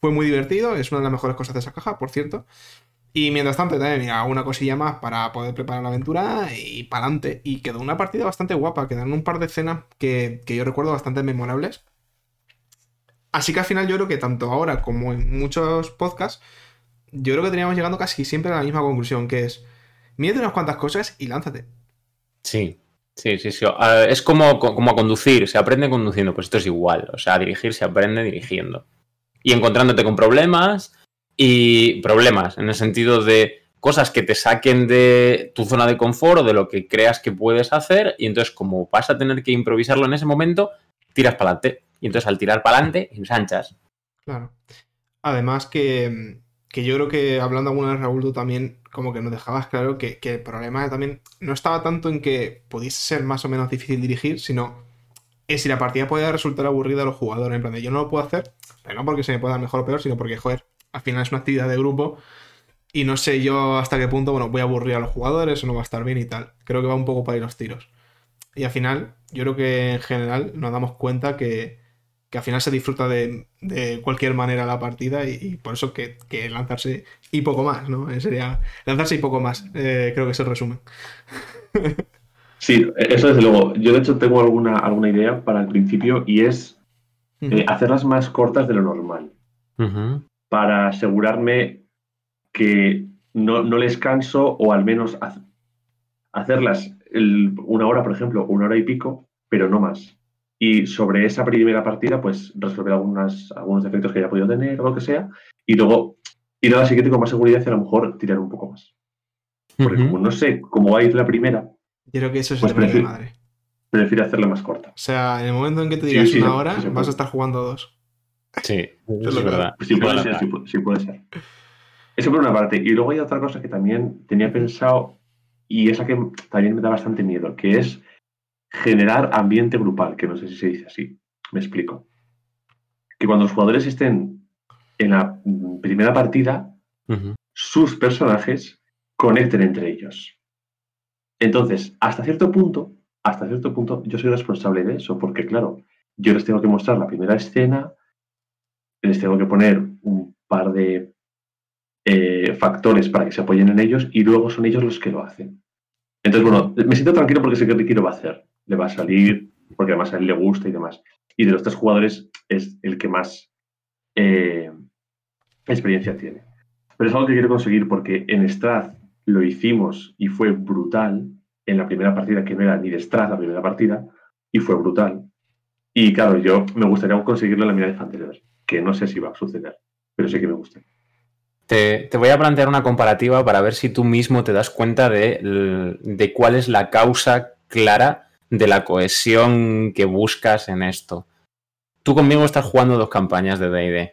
Fue muy divertido, es una de las mejores cosas de esa caja, por cierto. Y mientras tanto también había una cosilla más para poder preparar la aventura y para adelante. Y quedó una partida bastante guapa, quedaron un par de escenas que, que yo recuerdo bastante memorables. Así que al final yo creo que tanto ahora como en muchos podcasts, yo creo que teníamos llegando casi siempre a la misma conclusión, que es, mírate unas cuantas cosas y lánzate. Sí, Sí, sí, sí. Es como, como a conducir, se aprende conduciendo, pues esto es igual. O sea, a dirigir se aprende dirigiendo. Y encontrándote con problemas y problemas en el sentido de cosas que te saquen de tu zona de confort o de lo que creas que puedes hacer y entonces como vas a tener que improvisarlo en ese momento, tiras para adelante. Y entonces al tirar para adelante, ensanchas. Claro. Además que, que yo creo que hablando alguna vez, Raúl, tú también como que nos dejabas claro que, el problema también no estaba tanto en que pudiese ser más o menos difícil dirigir, sino en si la partida podía resultar aburrida a los jugadores. En plan de yo no lo puedo hacer, pero no porque se me pueda dar mejor o peor, sino porque, joder, al final es una actividad de grupo y no sé yo hasta qué punto, bueno, voy a aburrir a los jugadores o no va a estar bien y tal. Creo que va un poco para ir los tiros. Y al final, yo creo que en general nos damos cuenta que, que al final se disfruta de, cualquier manera la partida y, por eso que, lanzarse y poco más, ¿no? Eh, sería lanzarse y poco más, eh, creo que es el resumen. Sí, eso desde luego. Yo de hecho tengo alguna, alguna idea para el principio y es eh, hacerlas más cortas de lo normal. Para asegurarme que no, les canso o al menos hacerlas una hora, por ejemplo, una hora y pico, pero no más y sobre esa primera partida, pues resolver algunas, algunos defectos que haya podido tener o lo que sea, y luego ir a la siguiente con más seguridad y a lo mejor tirar un poco más. Porque como no sé cómo va a ir la primera, yo creo que eso es pues prefiero, madre. Prefiero hacerla más corta. O sea, en el momento en que te digas una hora, vas a estar jugando dos. Sí, es, verdad. Sí puede, ser, sí, puede ser. Eso por una parte. Y luego hay otra cosa que también tenía pensado, y esa que también me da bastante miedo, que es generar ambiente grupal, que no sé si se dice así. Me explico. Que cuando los jugadores estén en la primera partida, sus personajes conecten entre ellos. Entonces, hasta cierto punto, hasta cierto punto, yo soy responsable de eso, porque claro, yo les tengo que mostrar la primera escena, les tengo que poner un par de eh, factores para que se apoyen en ellos y luego son ellos los que lo hacen. Entonces, bueno, me siento tranquilo porque sé que Ricky lo va a hacer le va a salir, porque además a él le gusta y demás. Y de los tres jugadores es el que más eh, experiencia tiene. Pero es algo que quiero conseguir porque en Strath lo hicimos y fue brutal en la primera partida, que no era ni de Strath la primera partida, y fue brutal. Y claro, yo me gustaría conseguirlo en la mina de infantería, que no sé si va a suceder, pero sé que me gusta. Te, voy a plantear una comparativa para ver si tú mismo te das cuenta de, de cuál es la causa clara de la cohesión que buscas en esto. Tú conmigo estás jugando dos campañas de DD.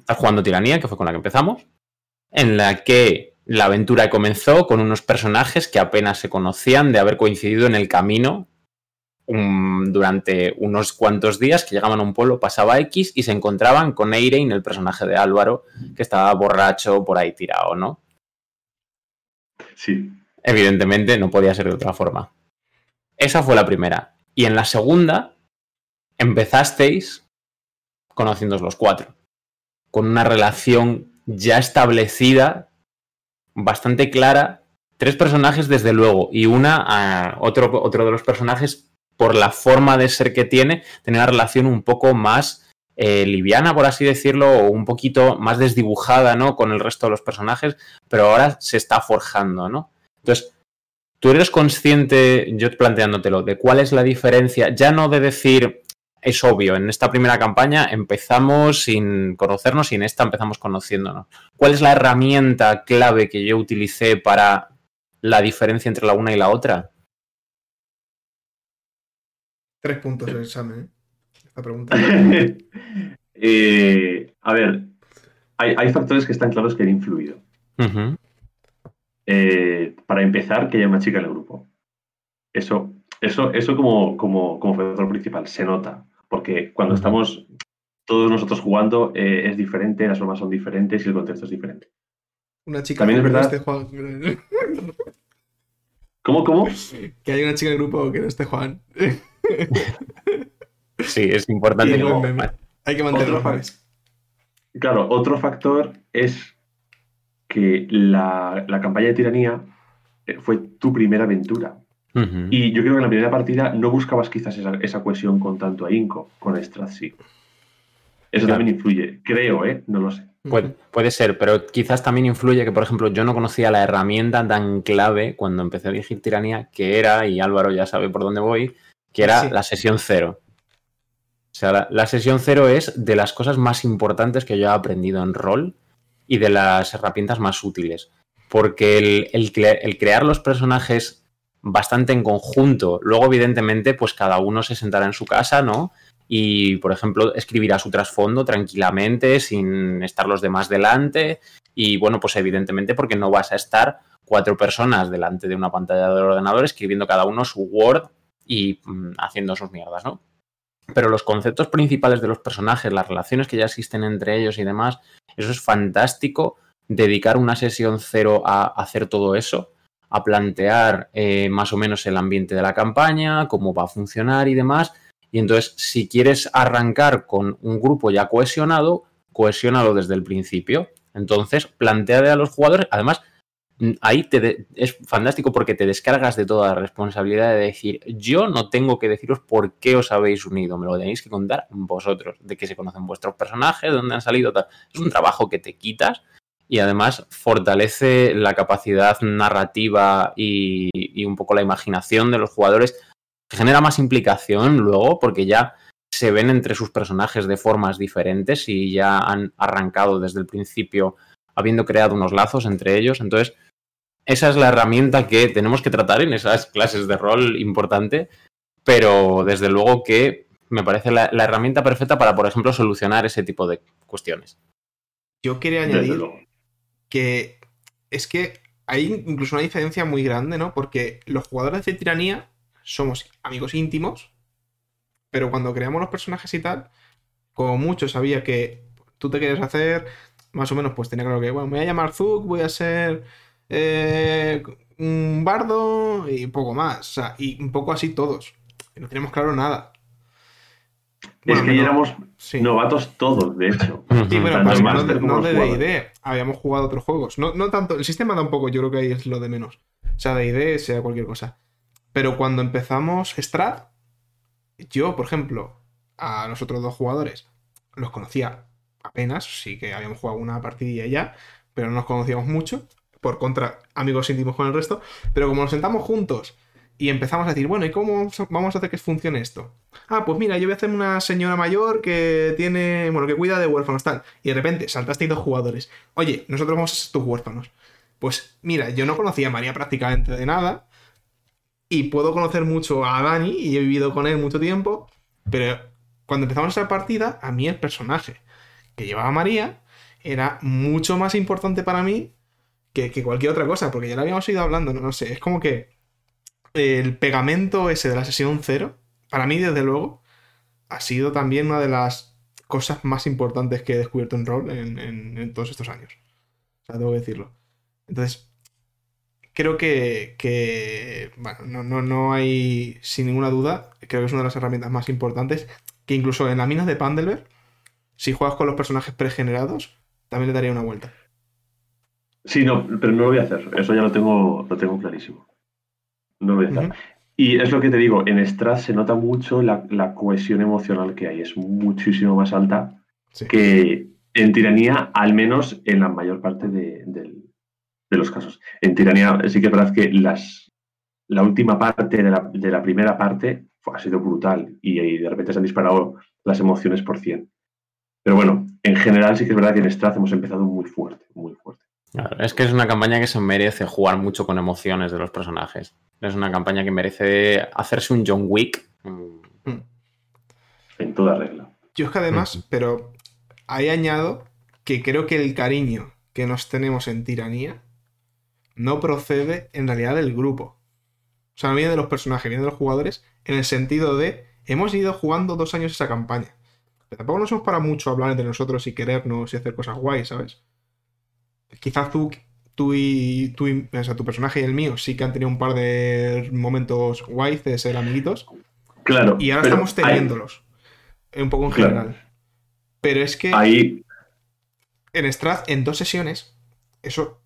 Estás jugando Tiranía, que fue con la que empezamos, en la que la aventura comenzó con unos personajes que apenas se conocían de haber coincidido en el camino durante unos cuantos días que llegaban a un pueblo, pasaba X y se encontraban con Eirein, el personaje de Álvaro, que estaba borracho por ahí tirado, ¿no? Sí. Evidentemente no podía ser de otra forma. Esa fue la primera. Y en la segunda empezasteis conociéndoos los cuatro, con una relación ya establecida, bastante clara. Tres personajes, desde luego, y una, otro, otro de los personajes, por la forma de ser que tiene, tiene una relación un poco más eh, liviana, por así decirlo, o un poquito más desdibujada, ¿no? Con el resto de los personajes, pero ahora se está forjando, ¿no? Entonces, tú eres consciente, yo planteándotelo, de cuál es la diferencia, ya no de decir, es obvio, en esta primera campaña empezamos sin conocernos y en esta empezamos conociéndonos. ¿Cuál es la herramienta clave que yo utilicé para la diferencia entre la una y la otra? Tres puntos el examen, ¿eh? pregunta. Eh, a ver, hay, factores que están claros que han influido. Eh, para empezar, que haya una chica en el grupo. Eso, eso, eso como, como, como factor principal, se nota. Porque cuando estamos todos nosotros jugando eh, es diferente, las formas son diferentes y el contexto es diferente. Una chica También es verdad. ¿Cómo, cómo? Que hay una chica en el grupo que no esté Juan. Sí, es importante. Hay que mantenerlo. Claro, otro factor es que la, campaña de tiranía eh, fue tu primera aventura. Y yo creo que en la primera partida no buscabas quizás esa, cohesión con tanto ahínco, con Stratzy. Eso también influye, creo, ¿eh? No lo sé. Puede, puede, ser, pero quizás también influye que, por ejemplo, yo no conocía la herramienta tan clave cuando empecé a dirigir tiranía, que era, y Álvaro ya sabe por dónde voy, que era la sesión cero. O sea, la, sesión cero es de las cosas más importantes que yo he aprendido en rol y de las herramientas más útiles. Porque el, crear los personajes bastante en conjunto, luego evidentemente pues cada uno se sentará en su casa, ¿no? Y, por ejemplo, escribirá su trasfondo tranquilamente, sin estar los demás delante. Y bueno, pues evidentemente porque no vas a estar cuatro personas delante de una pantalla de ordenador escribiendo cada uno su Word y mm, haciendo sus mierdas, ¿no? Pero los conceptos principales de los personajes, las relaciones que ya existen entre ellos y demás, eso es fantástico. Dedicar una sesión cero a hacer todo eso, a plantear eh, más o menos el ambiente de la campaña, cómo va a funcionar y demás. Y entonces, si quieres arrancar con un grupo ya cohesionado, cohesionalo desde el principio. Entonces, plantea a los jugadores, además, ahí te es fantástico porque te descargas de toda la responsabilidad de decir, yo no tengo que deciros por qué os habéis unido, me lo tenéis que contar vosotros, de que se conocen vuestros personajes, de dónde han salido, tal. Es un trabajo que te quitas y además fortalece la capacidad narrativa y un poco la imaginación de los jugadores, genera más implicación luego porque ya se ven entre sus personajes de formas diferentes y ya han arrancado desde el principio habiendo creado unos lazos entre ellos. Entonces, esa es la herramienta que tenemos que tratar en esas clases de rol importante, pero desde luego que me parece la, herramienta perfecta para, por ejemplo, solucionar ese tipo de cuestiones. Yo quería añadir que es que hay incluso una diferencia muy grande, ¿no? Porque los jugadores de tiranía somos amigos íntimos, pero cuando creamos los personajes y tal, como mucho sabía que tú te quieres hacer, más o menos, pues tenía claro que, bueno, me voy a llamar Zug, voy a ser eh, un bardo y poco más. O sea, y un poco así todos. No tenemos claro nada. es que éramos novatos todos, de hecho. Sí, bueno, pues no, de, no de D&D. Habíamos jugado otros juegos. No, no tanto, el sistema tampoco, yo creo que ahí es lo de menos. O sea, de D&D, sea cualquier cosa. Pero cuando empezamos Strat, yo, por ejemplo, a los otros dos jugadores los conocía apenas, sí que habíamos jugado una partidilla ya, pero no nos conocíamos mucho por contra amigos íntimos con el resto, pero como nos sentamos juntos y empezamos a decir, bueno, ¿y cómo vamos a hacer que funcione esto? Ah, pues mira, yo voy a hacer una señora mayor que tiene, bueno, que cuida de huérfanos, tal. Y de repente saltaste dos jugadores. Oye, nosotros vamos a ser tus huérfanos. Pues mira, yo no conocía a María prácticamente de nada. Y puedo conocer mucho a Dani y he vivido con él mucho tiempo. Pero cuando empezamos esa partida, a mí el personaje que llevaba a María era mucho más importante para mí que, cualquier otra cosa, porque ya lo habíamos ido hablando, no, sé, es como que el pegamento ese de la sesión cero, para mí desde luego, ha sido también una de las cosas más importantes que he descubierto en rol en, todos estos años. O sea, debo decirlo. Entonces, creo que, bueno, no, no, hay sin ninguna duda, creo que es una de las herramientas más importantes, que incluso en la mina de Pandelver, si juegas con los personajes pregenerados, también le daría una vuelta. Sí, no, pero no lo voy a hacer. Eso ya lo tengo, lo tengo clarísimo. No lo voy a hacer. Y es lo que te digo, en Strad se nota mucho la, cohesión emocional que hay. Es muchísimo más alta que en Tiranía, al menos en la mayor parte de, los casos. En Tiranía sí que es verdad que las, la última parte de la, primera parte ha sido brutal y, de repente se han disparado las emociones por 100. Pero bueno, en general sí que es verdad que en Straz hemos empezado muy fuerte, muy fuerte. Es que es una campaña que se merece jugar mucho con emociones de los personajes. Es una campaña que merece hacerse un John Wick. Mm. En toda regla. Yo es que además, pero ahí añado que creo que el cariño que nos tenemos en Tiranía no procede en realidad del grupo. O sea, no viene de los personajes, viene de los jugadores en el sentido de hemos ido jugando dos años esa campaña. Pero tampoco nos somos para mucho hablar entre nosotros y querernos y hacer cosas guays, ¿sabes? Quizás tú, tú y, tú o sea, tu personaje y el mío sí que han tenido un par de momentos guays de ser amiguitos. Claro. Y ahora estamos teniéndolos. Un poco en general. Pero es que. Ahí. En Strath, en dos sesiones, eso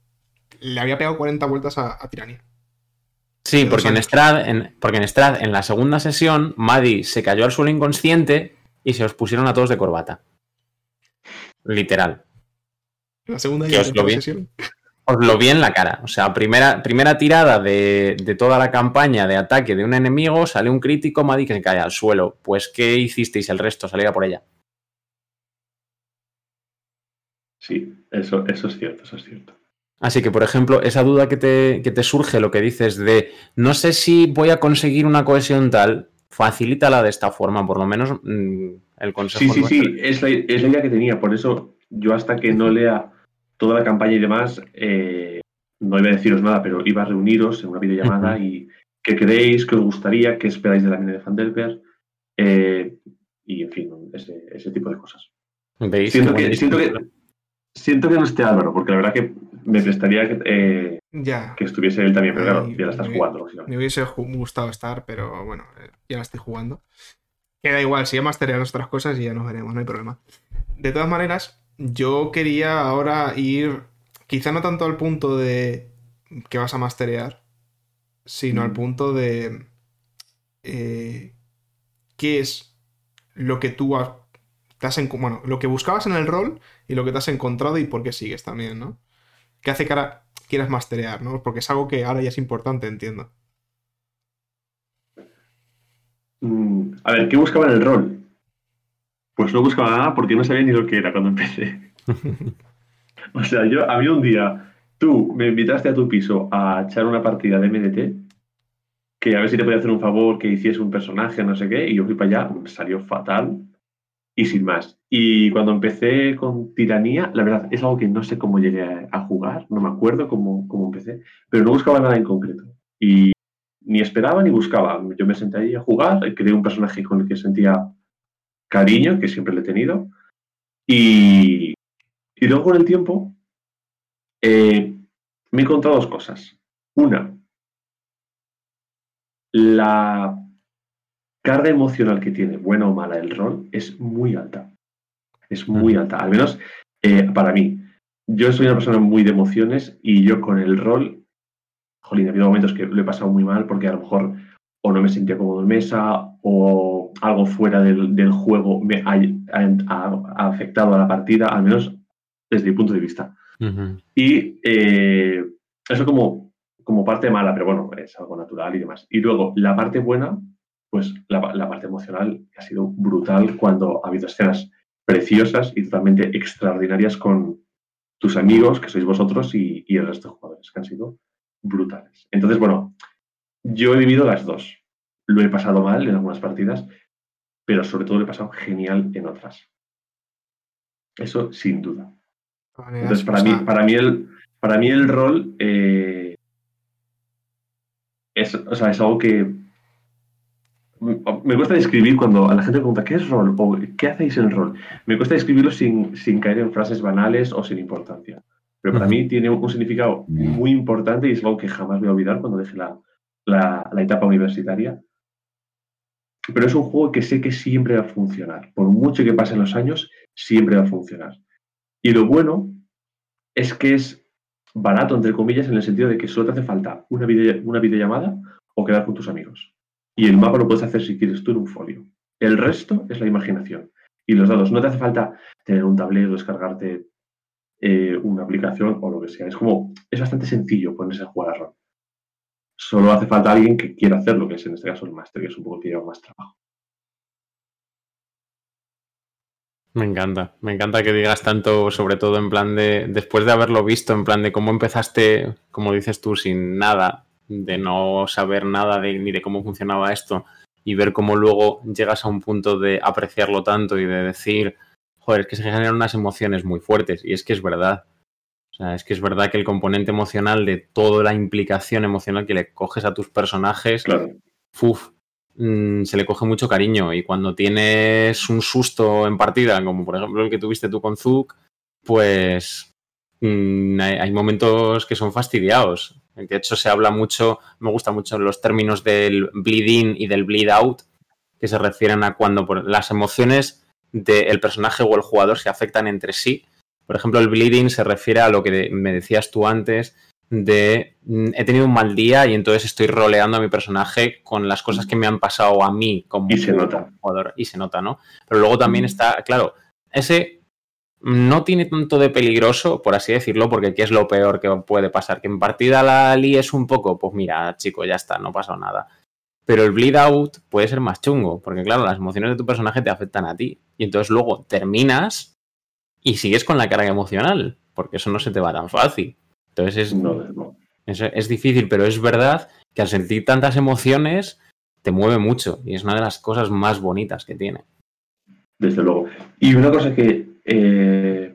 le había pegado 40 vueltas a, a Sí, porque en, Strad, en, porque en Strad, en la segunda sesión, Maddie se cayó al suelo inconsciente y se os pusieron a todos de corbata. Literal. La segunda os lo, vi, os lo vi en la cara. O sea, primera, primera tirada de, toda la campaña de ataque de un enemigo, sale un crítico, Maddie que se cae al suelo. Pues, ¿qué hicisteis el resto? Salía por ella. Sí, eso, eso es cierto, eso es cierto. Así que, por ejemplo, esa duda que te, surge, lo que dices de no sé si voy a conseguir una cohesión tal, facilítala de esta forma, por lo menos mm, el consejo. Sí, sí, sí, es la, idea que tenía. Por eso yo hasta que no lea toda la campaña y demás, eh, no iba a deciros nada, pero iba a reuniros en una videollamada y qué creéis, qué os gustaría, qué esperáis de la mina de Fandelberg eh, y, en fin, ese, tipo de cosas. Siento que, siento que, siento que no esté Álvaro, porque la verdad que me prestaría que, eh, que estuviese él también, pero claro, ya la estás jugando. Me hubiese gustado estar, pero bueno, eh, ya la estoy jugando. Queda igual, si ya mastereamos otras cosas y ya nos veremos, no hay problema. De todas maneras, yo quería ahora ir, quizá no tanto al punto de que vas a masterear, sino al punto de eh, qué es lo que tú has bueno, lo que buscabas en el rol y lo que te has encontrado y por qué sigues también, ¿no? ¿Qué hace que ahora quieras masterear, ¿no? Porque es algo que ahora ya es importante, entiendo. Mm, a ver, ¿qué buscaba en el rol? Pues no buscaba nada porque no sabía ni lo que era cuando empecé. o sea, yo, a mí un día, tú me invitaste a tu piso a echar una partida de MDT, que a ver si te podía hacer un favor, que hiciese un personaje, no sé qué, y yo fui para allá, salió fatal y sin más. Y cuando empecé con Tiranía, la verdad es algo que no sé cómo llegué a, jugar, no me acuerdo cómo, cómo, empecé, pero no buscaba nada en concreto. Y ni esperaba ni buscaba. Yo me senté ahí a jugar, creé un personaje con el que sentía cariño, que siempre le he tenido. Y, y luego con el tiempo eh, me he encontrado dos cosas. Una, la carga emocional que tiene, buena o mala, el rol es muy alta. Es muy alta, al menos eh, para mí. Yo soy una persona muy de emociones y yo con el rol, jolín, ha habido momentos que lo he pasado muy mal porque a lo mejor o no me sentía cómodo en mesa o algo fuera del, juego me ha, afectado a la partida, al menos desde mi punto de vista. Y eh, eso como, como parte mala, pero bueno, es algo natural y demás. Y luego, la parte buena pues la, parte emocional ha sido brutal cuando ha habido escenas preciosas y totalmente extraordinarias con tus amigos, que sois vosotros, y, el resto de jugadores, que han sido brutales. Entonces, bueno, yo he vivido las dos. Lo he pasado mal en algunas partidas, pero sobre todo lo he pasado genial en otras. Eso sin duda. Entonces, para mí, para mí, el, para mí el rol eh, es, o sea, es algo que me cuesta describir cuando a la gente pregunta ¿qué es rol? o ¿qué hacéis en rol? Me cuesta describirlo sin, sin caer en frases banales o sin importancia. Pero para mí tiene un, significado muy importante y es algo que jamás voy a olvidar cuando deje la, la, etapa universitaria. Pero es un juego que sé que siempre va a funcionar. Por mucho que pasen los años, siempre va a funcionar. Y lo bueno es que es barato, entre comillas, en el sentido de que solo te hace falta una, una videollamada o quedar con tus amigos. Y el mapa lo puedes hacer si quieres tú en un folio. El resto es la imaginación. Y los dados, no te hace falta tener un tablero, descargarte eh, una aplicación o lo que sea. Es como, es bastante sencillo ponerse a jugar a rol. Solo hace falta alguien que quiera hacerlo, que es en este caso el máster, que es un poco que lleva más trabajo. Me encanta, me encanta que digas tanto, sobre todo en plan de, después de haberlo visto, en plan de cómo empezaste, como dices tú, sin nada, de no saber nada de, ni de cómo funcionaba esto, y ver cómo luego llegas a un punto de apreciarlo tanto y de decir, joder, es que se generan unas emociones muy fuertes, y es que es verdad. O sea, es que es verdad que el componente emocional de toda la implicación emocional que le coges a tus personajes, claro. Mm, se le coge mucho cariño y cuando tienes un susto en partida, como por ejemplo el que tuviste tú con Zuk, pues mm, hay, momentos que son fastidiados. De hecho, se habla mucho, me gusta mucho los términos del bleed in y del bleed out, que se refieren a cuando las emociones del personaje o el jugador se afectan entre sí. Por ejemplo, el bleeding se refiere a lo que me decías tú antes, de mm, he tenido un mal día y entonces estoy roleando a mi personaje con las cosas que me han pasado a mí como y se nota. jugador y se nota, ¿no? Pero luego también está, claro, ese no tiene tanto de peligroso, por así decirlo, porque aquí es lo peor que puede pasar. Que en partida la líes un poco, pues mira, chico, ya está, no pasó nada. Pero el bleed out puede ser más chungo, porque claro, las emociones de tu personaje te afectan a ti. Y entonces luego terminas y sigues con la carga emocional, porque eso no se te va tan fácil. Entonces es, es, difícil, pero es verdad que al sentir tantas emociones te mueve mucho y es una de las cosas más bonitas que tiene. Desde luego. Y una cosa que eh,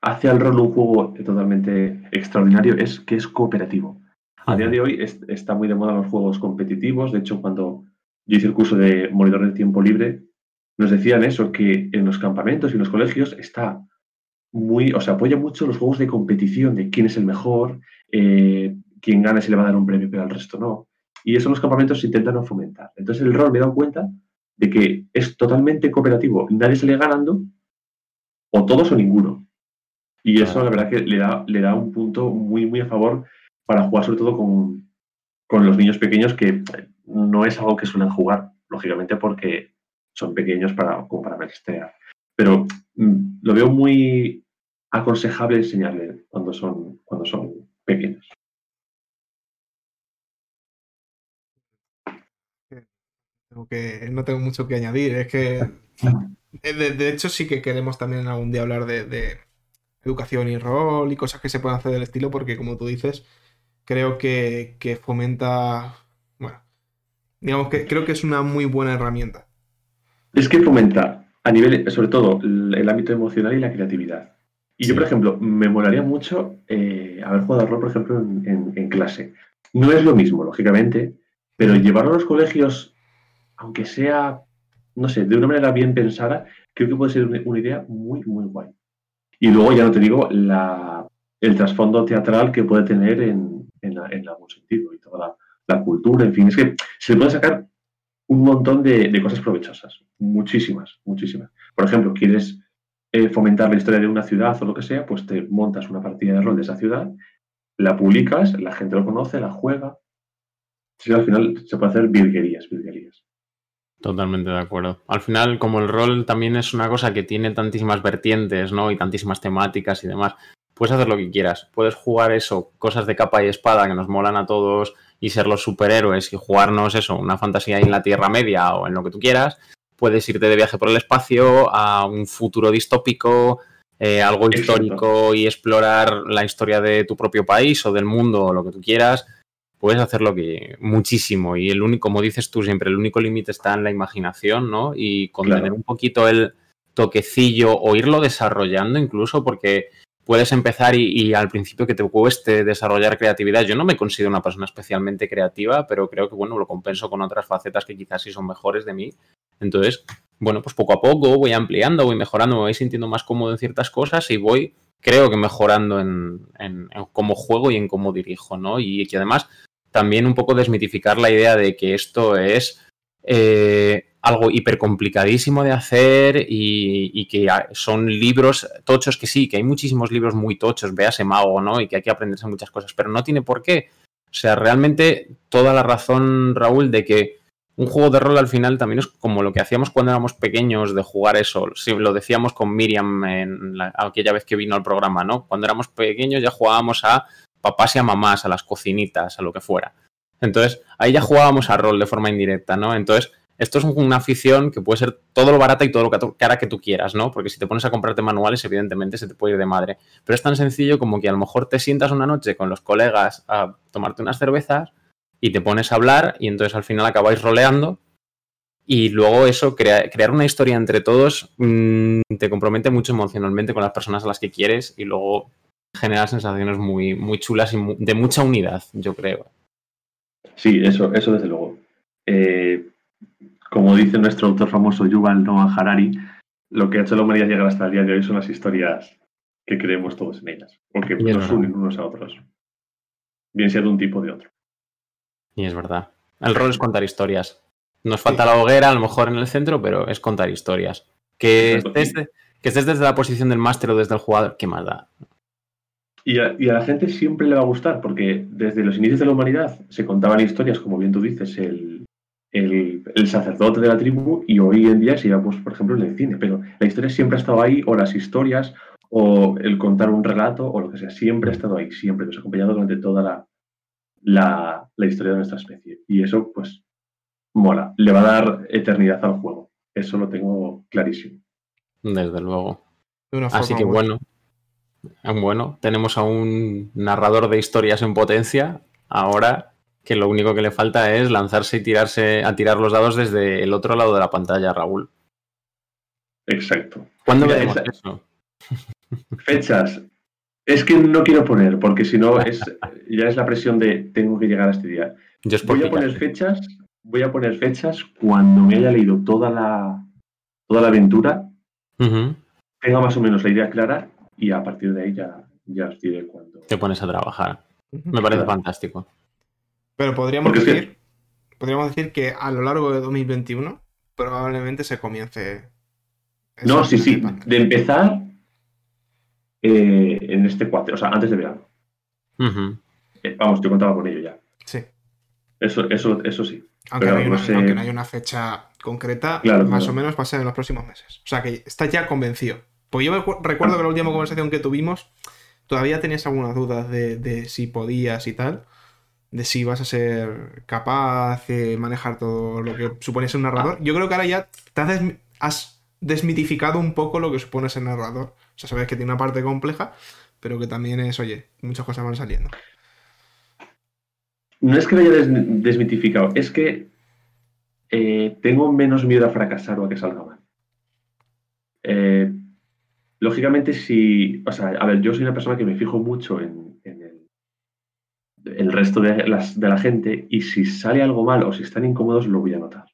hace al rol un juego totalmente extraordinario es que es cooperativo. A día de hoy está muy de moda los juegos competitivos. De hecho, cuando yo hice el curso de monitor de tiempo libre, nos decían eso, que en los campamentos y en los colegios está muy, o sea, apoya mucho los juegos de competición, de quién es el mejor, eh, quién gana si le va a dar un premio, pero al resto no. Y eso los campamentos se intentan no fomentar. Entonces el rol me he dado cuenta de que es totalmente cooperativo, nadie sale ganando, o todos o ninguno. Y eso la verdad que le da, le da un punto muy, muy a favor para jugar sobre todo con, con los niños pequeños, que no es algo que suelen jugar, lógicamente porque son pequeños para, como para Pero mm, lo veo muy, aconsejable enseñarle cuando son, cuando son pequeños. que, no tengo mucho que añadir. Es que, eh, de, hecho, sí que queremos también algún día hablar de, educación y rol y cosas que se pueden hacer del estilo, porque como tú dices, creo que, que fomenta, bueno, digamos que creo que es una muy buena herramienta. Es que fomenta a nivel, sobre todo, el ámbito emocional y la creatividad. Y yo, por ejemplo, me molaría mucho eh, haber jugado rol, por ejemplo, en, clase. No es lo mismo, lógicamente, pero llevarlo a los colegios, aunque sea, no sé, de una manera bien pensada, creo que puede ser una, idea muy, muy guay. Y luego, ya no te digo, la, el trasfondo teatral que puede tener en, en, algún sentido y toda la, cultura, en fin, es que se puede sacar un montón de, de cosas provechosas, muchísimas, muchísimas. Por ejemplo, quieres eh, fomentar la historia de una ciudad o lo que sea, pues te montas una partida de rol de esa ciudad, la publicas, la gente lo conoce, la juega. Sí, al final se puede hacer virguerías, virguerías. Totalmente de acuerdo. Al final, como el rol también es una cosa que tiene tantísimas vertientes, ¿no? Y tantísimas temáticas y demás, puedes hacer lo que quieras. Puedes jugar eso, cosas de capa y espada que nos molan a todos y ser los superhéroes y jugarnos eso, una fantasía en la Tierra Media o en lo que tú quieras puedes irte de viaje por el espacio a un futuro distópico, eh, algo histórico y explorar la historia de tu propio país o del mundo o lo que tú quieras. Puedes hacerlo que muchísimo y el único, como dices tú siempre, el único límite está en la imaginación, ¿no? Y con tener un poquito el toquecillo o irlo desarrollando incluso porque puedes empezar y, al principio que te cueste desarrollar creatividad. Yo no me considero una persona especialmente creativa, pero creo que bueno, lo compenso con otras facetas que quizás sí son mejores de mí. Entonces, bueno, pues poco a poco voy ampliando, voy mejorando, me voy sintiendo más cómodo en ciertas cosas y voy, creo que mejorando en, cómo juego y en cómo dirijo, ¿no? Y que además también un poco desmitificar la idea de que esto es eh, algo hiper complicadísimo de hacer y, que son libros tochos que sí, que hay muchísimos libros muy tochos, véase mago, ¿no? Y que hay que aprenderse muchas cosas, pero no tiene por qué. O sea, realmente toda la razón, Raúl, de que un juego de rol al final también es como lo que hacíamos cuando éramos pequeños de jugar eso. Sí, lo decíamos con Miriam aquella vez que vino al programa, ¿no? Cuando éramos pequeños ya jugábamos a papás y a mamás, a las cocinitas, a lo que fuera. Entonces, ahí ya jugábamos a rol de forma indirecta, ¿no? Entonces, esto es una afición que puede ser todo lo barata y todo lo cara que tú quieras, ¿no? Porque si te pones a comprarte manuales, evidentemente se te puede ir de madre. Pero es tan sencillo como que a lo mejor te sientas una noche con los colegas a tomarte unas cervezas y te pones a hablar y entonces al final acabáis roleando y luego eso, crear una historia entre todos mm, te compromete mucho emocionalmente con las personas a las que quieres y luego genera sensaciones muy, muy chulas y de mucha unidad, yo creo. Sí, eso, eso desde luego. Eh, como dice nuestro autor famoso Yuval Noah Harari, lo que ha hecho la humanidad llegar hasta el día de hoy son las historias que creemos todos en ellas, porque nos unen unos a otros, bien sea de un tipo o de otro. Y es verdad. El rol es contar historias. Nos falta la hoguera, a lo mejor en el centro, pero es contar historias. Que, estés, que estés desde la posición del máster o desde el jugador, ¿qué más da? Y a, y a, la gente siempre le va a gustar, porque desde los inicios de la humanidad se contaban historias, como bien tú dices, el, el, sacerdote de la tribu y hoy en día se lleva, pues, por ejemplo, en el cine. Pero la historia siempre ha estado ahí, o las historias, o el contar un relato, o lo que sea, siempre ha estado ahí, siempre nos ha acompañado durante toda la, la, la historia de nuestra especie. Y eso, pues, mola, le va a dar eternidad al juego. Eso lo tengo clarísimo. Desde luego. Así que bueno, bueno, tenemos a un narrador de historias en potencia. Ahora que lo único que le falta es lanzarse y tirarse a tirar los dados desde el otro lado de la pantalla, Raúl. Exacto. ¿Cuándo veremos eso? Fechas. Es que no quiero poner, porque si no es, ya es la presión de tengo que llegar a este día. voy a poner fechas, voy a poner fechas cuando me haya leído toda la toda la aventura, tenga más o menos la idea clara y a partir de ahí ya, ya os diré cuándo. Te pones a trabajar. Me parece fantástico. Pero podríamos decir, podríamos decir que a lo largo de 2021 probablemente se comience. No, sí, sí. De empezar eh, en este cuatro, o sea, antes de verano. Eh, vamos, yo contaba con ello ya. Sí. Eso, eso, eso sí. Aunque, no, hay una, fecha concreta, más o menos va a ser en los próximos meses. O sea que está ya convencido. Porque yo recuerdo que la última conversación que tuvimos, todavía tenías algunas dudas de, de si podías y tal de si vas a ser capaz de manejar todo lo que supone ser un narrador. Yo creo que ahora ya te has, desmitificado un poco lo que supone ser narrador. O sea, sabes que tiene una parte compleja, pero que también es, oye, muchas cosas van saliendo. No es que lo haya desmitificado, es que eh, tengo menos miedo a fracasar o a que salga mal. Eh, lógicamente, si. O sea, a ver, yo soy una persona que me fijo mucho en el resto de, la gente y si sale algo mal o si están incómodos lo voy a notar.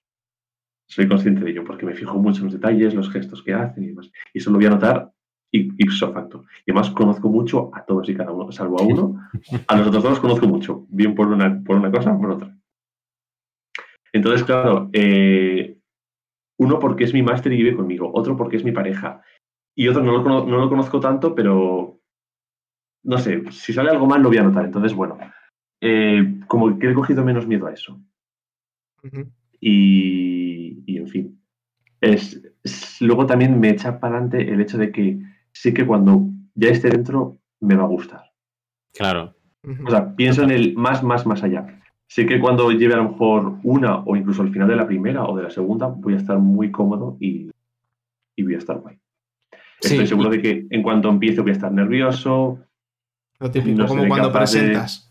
Soy consciente de ello porque me fijo mucho en los detalles, los gestos que hacen y demás. Y eso lo voy a notar ipso facto. Y además conozco mucho a todos y cada uno, salvo a uno. A los otros dos conozco mucho, bien por una, por una cosa por otra. Entonces, claro, eh, uno porque es mi máster y vive conmigo, otro porque es mi pareja, y otro no lo, no lo conozco tanto, pero no sé, si sale algo mal lo voy a notar. Entonces, bueno, eh, como que he cogido menos miedo a eso. y, en fin. Es, luego también me echa para adelante el hecho de que sí que cuando ya esté dentro me va a gustar. Claro. O sea, pienso en el más, más, más allá. Sé que cuando lleve a lo mejor una o incluso al final de la primera o de la segunda voy a estar muy cómodo y, voy a estar guay. Estoy seguro de que en cuanto empiece voy a estar nervioso. Lo típico, como cuando presentas.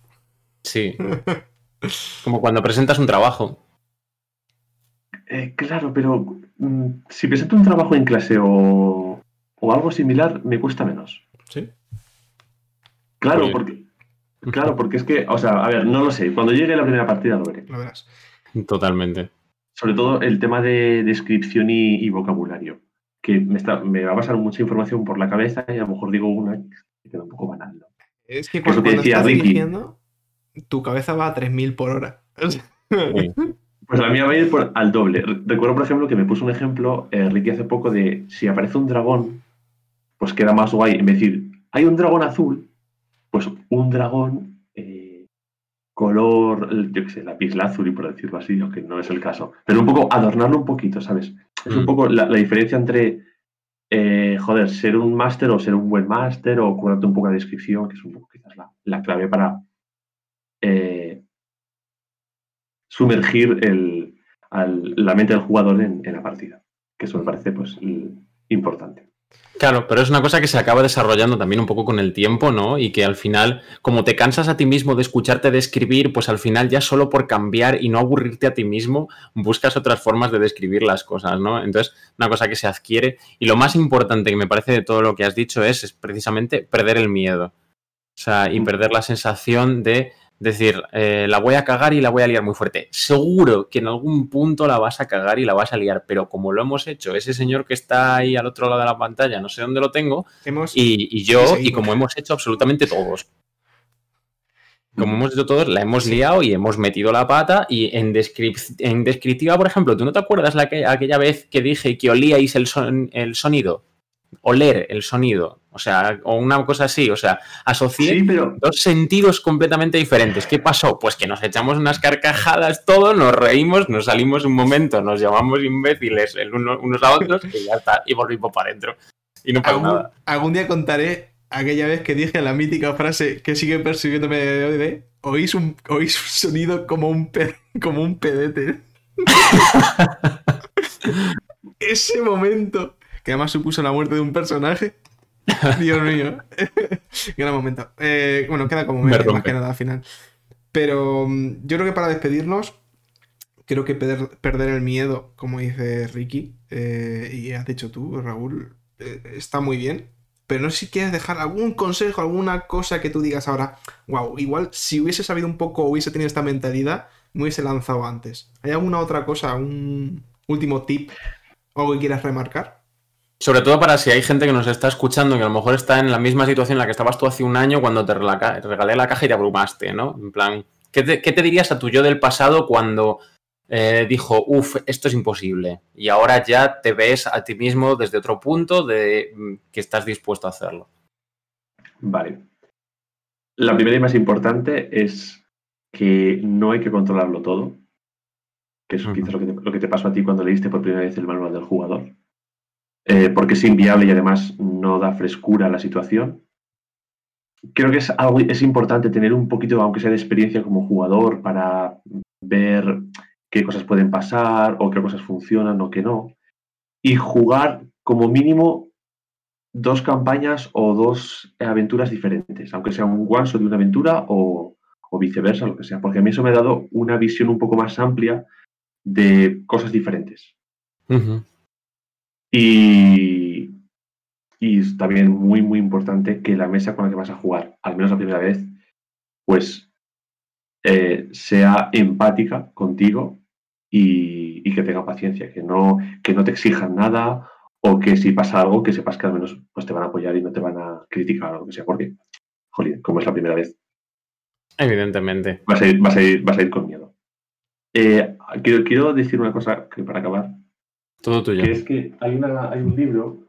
Sí. Como cuando presentas un trabajo. Eh, claro, pero mm, si presento un trabajo en clase o, algo similar, me cuesta menos. Sí. Claro, porque. Claro, porque es que, o sea, a ver, no lo sé. Cuando llegue la primera partida lo veré. Lo verás. Totalmente. Sobre todo el tema de descripción y, vocabulario. Que me, está, me, va a pasar mucha información por la cabeza y a lo mejor digo una que queda un poco banal. Es que cuando, estás dirigiendo, tu cabeza va a 3000 por hora. Pues Pues la mía va a ir por, al doble. Recuerdo, por ejemplo, que me puso un ejemplo, eh, Ricky, hace poco, de si aparece un dragón, pues queda más guay. En vez de decir, hay un dragón azul, pues un dragón eh, color, yo qué sé, azul, por decirlo así, aunque no es el caso. Pero un poco adornarlo un poquito, ¿sabes? Es un mm. poco la, diferencia entre, eh, joder, ser un máster o ser un buen máster o curarte un poco la descripción, que es un poco quizás la, clave para eh, sumergir el, la mente del jugador en, en, la partida. Que eso me parece pues importante. Claro, pero es una cosa que se acaba desarrollando también un poco con el tiempo, ¿no? Y que al final, como te cansas a ti mismo de escucharte describir, pues al final ya solo por cambiar y no aburrirte a ti mismo, buscas otras formas de describir las cosas, ¿no? Entonces, una cosa que se adquiere. Y lo más importante que me parece de todo lo que has dicho es, es precisamente perder el miedo. O sea, y mm. perder la sensación de decir, eh, la voy a cagar y la voy a liar muy fuerte. Seguro que en algún punto la vas a cagar y la vas a liar, pero como lo hemos hecho, ese señor que está ahí al otro lado de la pantalla, no sé dónde lo tengo, y, yo, y como hemos hecho absolutamente todos. Como hemos hecho todos, la hemos liado y hemos metido la pata. Y en, en descriptiva, por ejemplo, ¿tú no te acuerdas la que, aquella vez que dije que olíais el, el sonido? Oler el sonido o sea, o una cosa así, o sea, asocié dos sentidos completamente diferentes. ¿Qué pasó? Pues que nos echamos unas carcajadas todos, nos reímos, nos salimos un momento, nos llamamos imbéciles unos a otros y ya está, y volvimos para adentro. Y no pasa nada. Algún día contaré aquella vez que dije la mítica frase que sigue persiguiéndome de hoy de oís un, oís un sonido como un, como un pedete. Ese momento, que además supuso la muerte de un personaje. Dios mío. Gran momento. Eh, bueno, queda como medio, más que nada al final. Pero mm, yo creo que para despedirnos, creo que perder, el miedo, como dice Ricky, eh, y has dicho tú, Raúl, eh, está muy bien. Pero no sé si quieres dejar algún consejo, alguna cosa que tú digas ahora, wow, igual si hubiese sabido un poco, hubiese tenido esta mentalidad, me hubiese lanzado antes. ¿Hay alguna otra cosa, un último tip, o algo que quieras remarcar? Sobre todo para si hay gente que nos está escuchando que a lo mejor está en la misma situación en la que estabas tú hace un año cuando te regalé la caja y te abrumaste, ¿no? En plan, ¿qué te, dirías a tu yo del pasado cuando eh, dijo, uff, esto es imposible? Y ahora ya te ves a ti mismo desde otro punto de mm, que estás dispuesto a hacerlo. Vale. La primera y más importante es que no hay que controlarlo todo, que es quizás lo que, te, lo que te pasó a ti cuando leíste por primera vez el manual del jugador eh, porque es inviable y además no da frescura a la situación. Creo que es, algo, es importante tener un poquito, aunque sea de experiencia como jugador, para ver qué cosas pueden pasar o qué cosas funcionan o qué no. Y jugar como mínimo dos campañas o dos aventuras diferentes, aunque sea un one de una aventura o, viceversa, lo que sea, porque a mí eso me ha dado una visión un poco más amplia de cosas diferentes. Y, y también muy, muy importante que la mesa con la que vas a jugar, al menos la primera vez, pues eh, sea empática contigo y, que tenga paciencia, que no, que no te exijan nada o que si pasa algo, que sepas que al menos pues, te van a apoyar y no te van a criticar o lo que sea, porque, joder, como es la primera vez. Evidentemente. Vas a ir, vas a ir, vas a ir con miedo. Eh, quiero, quiero decir una cosa que para acabar, todo tuyo. Que es que hay, una, hay un libro.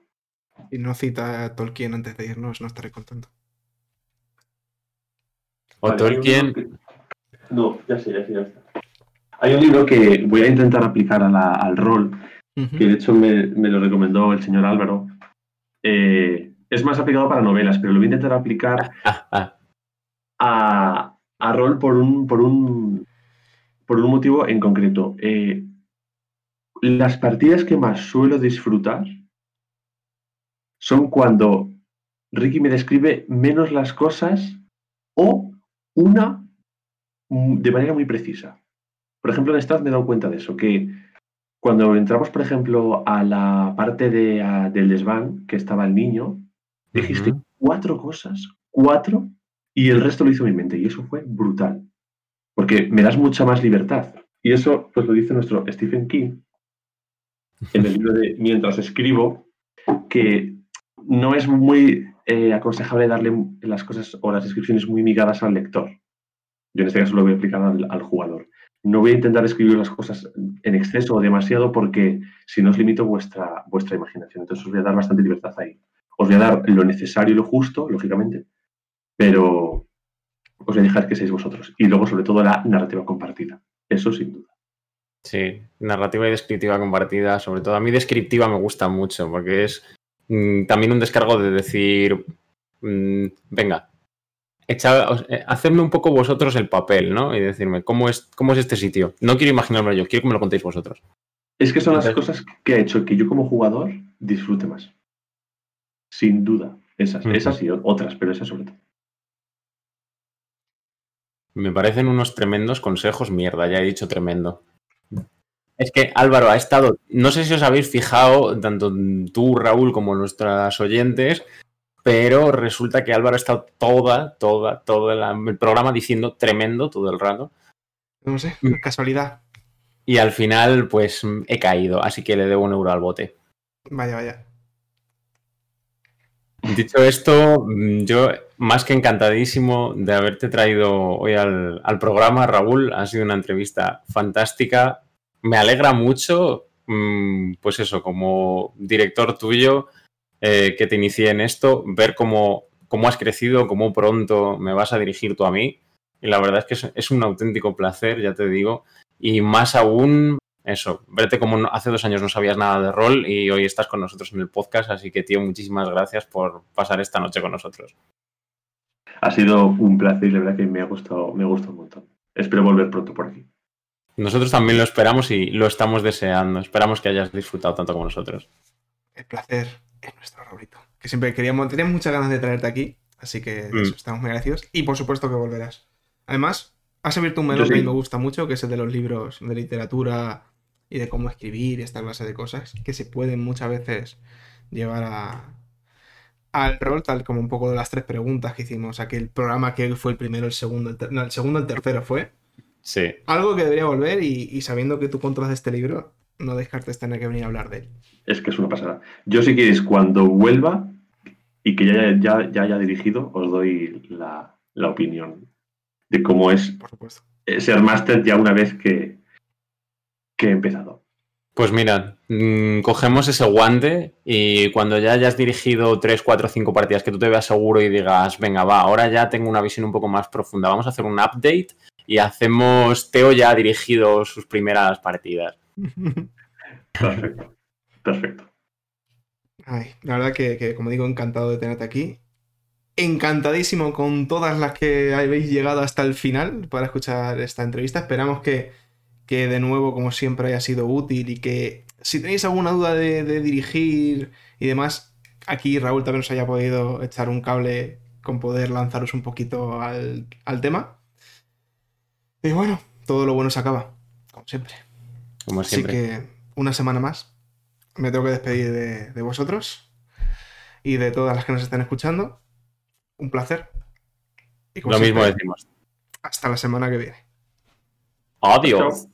Y no cita a Tolkien antes de irnos, no estaré contento. O Tolkien. No, ya sé, ya sé, ya está. Hay un libro que voy a intentar aplicar al rol, que de hecho me, lo recomendó el señor Álvaro. Eh, es más aplicado para novelas, pero lo voy a intentar aplicar a, a rol por un, por un, por un motivo en concreto. Eh, las partidas que más suelo disfrutar son cuando Ricky me describe menos las cosas o una de manera muy precisa. Por ejemplo, en estas me he dado cuenta de eso, que cuando entramos, por ejemplo, a la parte de, del desván, que estaba el niño, dijiste cuatro cosas, cuatro, y el resto lo hizo mi mente, y eso fue brutal, porque me das mucha más libertad. Y eso, pues lo dice nuestro Stephen King, en el libro de Mientras escribo, que no es muy eh, aconsejable darle las cosas o las descripciones muy migadas al lector. Yo en este caso lo voy a aplicar al, jugador. no voy a intentar escribir las cosas en exceso o demasiado porque si no os limito vuestra, vuestra imaginación. Entonces os voy a dar bastante libertad ahí. Os voy a dar lo necesario y lo justo, lógicamente, pero os voy a dejar que seáis vosotros. Y luego, sobre todo, la narrativa compartida. Eso sin duda. Sí, narrativa y descriptiva compartida, sobre todo a mí descriptiva me gusta mucho porque es mm, también un descargo de decir, mm, venga, eh, hacerme un poco vosotros el papel, ¿no? Y decirme, ¿cómo es, ¿cómo es este sitio? No quiero imaginarlo yo, quiero que me lo contéis vosotros. Es que son las cosas que ha hecho que yo como jugador disfrute más. Sin duda. Esas, esas y otras, pero esas sobre todo. Me parecen unos tremendos consejos, mierda, ya he dicho tremendo. Es que Álvaro ha estado, no sé si os habéis fijado, tanto tú, Raúl, como nuestras oyentes, pero resulta que Álvaro ha estado toda, toda, todo el programa diciendo tremendo todo el rato. No sé, mm. casualidad. Y al final, pues he caído, así que le debo un euro al bote. Vaya, vaya. Dicho esto, mm, yo más que encantadísimo de haberte traído hoy al, al programa, Raúl. Ha sido una entrevista fantástica me alegra mucho, mm, pues eso, como director tuyo, eh, que te inicié en esto, ver cómo, cómo, has crecido, cómo pronto me vas a dirigir tú a mí. Y la verdad es que es, un auténtico placer, ya te digo. Y más aún, eso, verte como hace dos años no sabías nada de rol y hoy estás con nosotros en el podcast. Así que, tío, muchísimas gracias por pasar esta noche con nosotros. Ha sido un placer y la verdad que me ha gustado, me ha gustado un montón. Espero volver pronto por aquí. Nosotros también lo esperamos y lo estamos deseando. Esperamos que hayas disfrutado tanto como nosotros. El placer es nuestro favorito. Que siempre queríamos, teníamos muchas ganas de traerte aquí, así que mm. estamos muy agradecidos. Y por supuesto que volverás. Además, has abierto un menú que a mí me gusta mucho, que es el de los libros de literatura y de cómo escribir y esta clase de cosas que se pueden muchas veces llevar a, al rol, tal como un poco de las tres preguntas que hicimos. Aquel programa que fue el primero, el segundo, el no, el segundo, el tercero fue. Sí. Algo que debería volver y, sabiendo que tú controlas este libro, no descartes tener que venir a hablar de él. Es que es una pasada. Yo si quieres, cuando vuelva y que ya, ya, ya haya dirigido, os doy la, opinión de cómo es ser máster ya una vez que, que he empezado. Pues mira, mm, cogemos ese guante y cuando ya hayas dirigido 3, 4, 5 partidas que tú te veas seguro y digas, venga, va, ahora ya tengo una visión un poco más profunda, vamos a hacer un update y hacemos. Teo ya ha dirigido sus primeras partidas. Perfecto. Perfecto. Ay, la verdad que, como digo, encantado de tenerte aquí. Encantadísimo con todas las que habéis llegado hasta el final para escuchar esta entrevista. Esperamos que, que de nuevo, como siempre, haya sido útil y que si tenéis alguna duda de, dirigir y demás, aquí Raúl también os haya podido echar un cable con poder lanzaros un poquito al, al tema. Y bueno, todo lo bueno se acaba, como siempre. Como siempre. Así que una semana más me tengo que despedir de, vosotros y de todas las que nos están escuchando. Un placer. lo mismo decimos. Hasta la semana que viene. Adiós.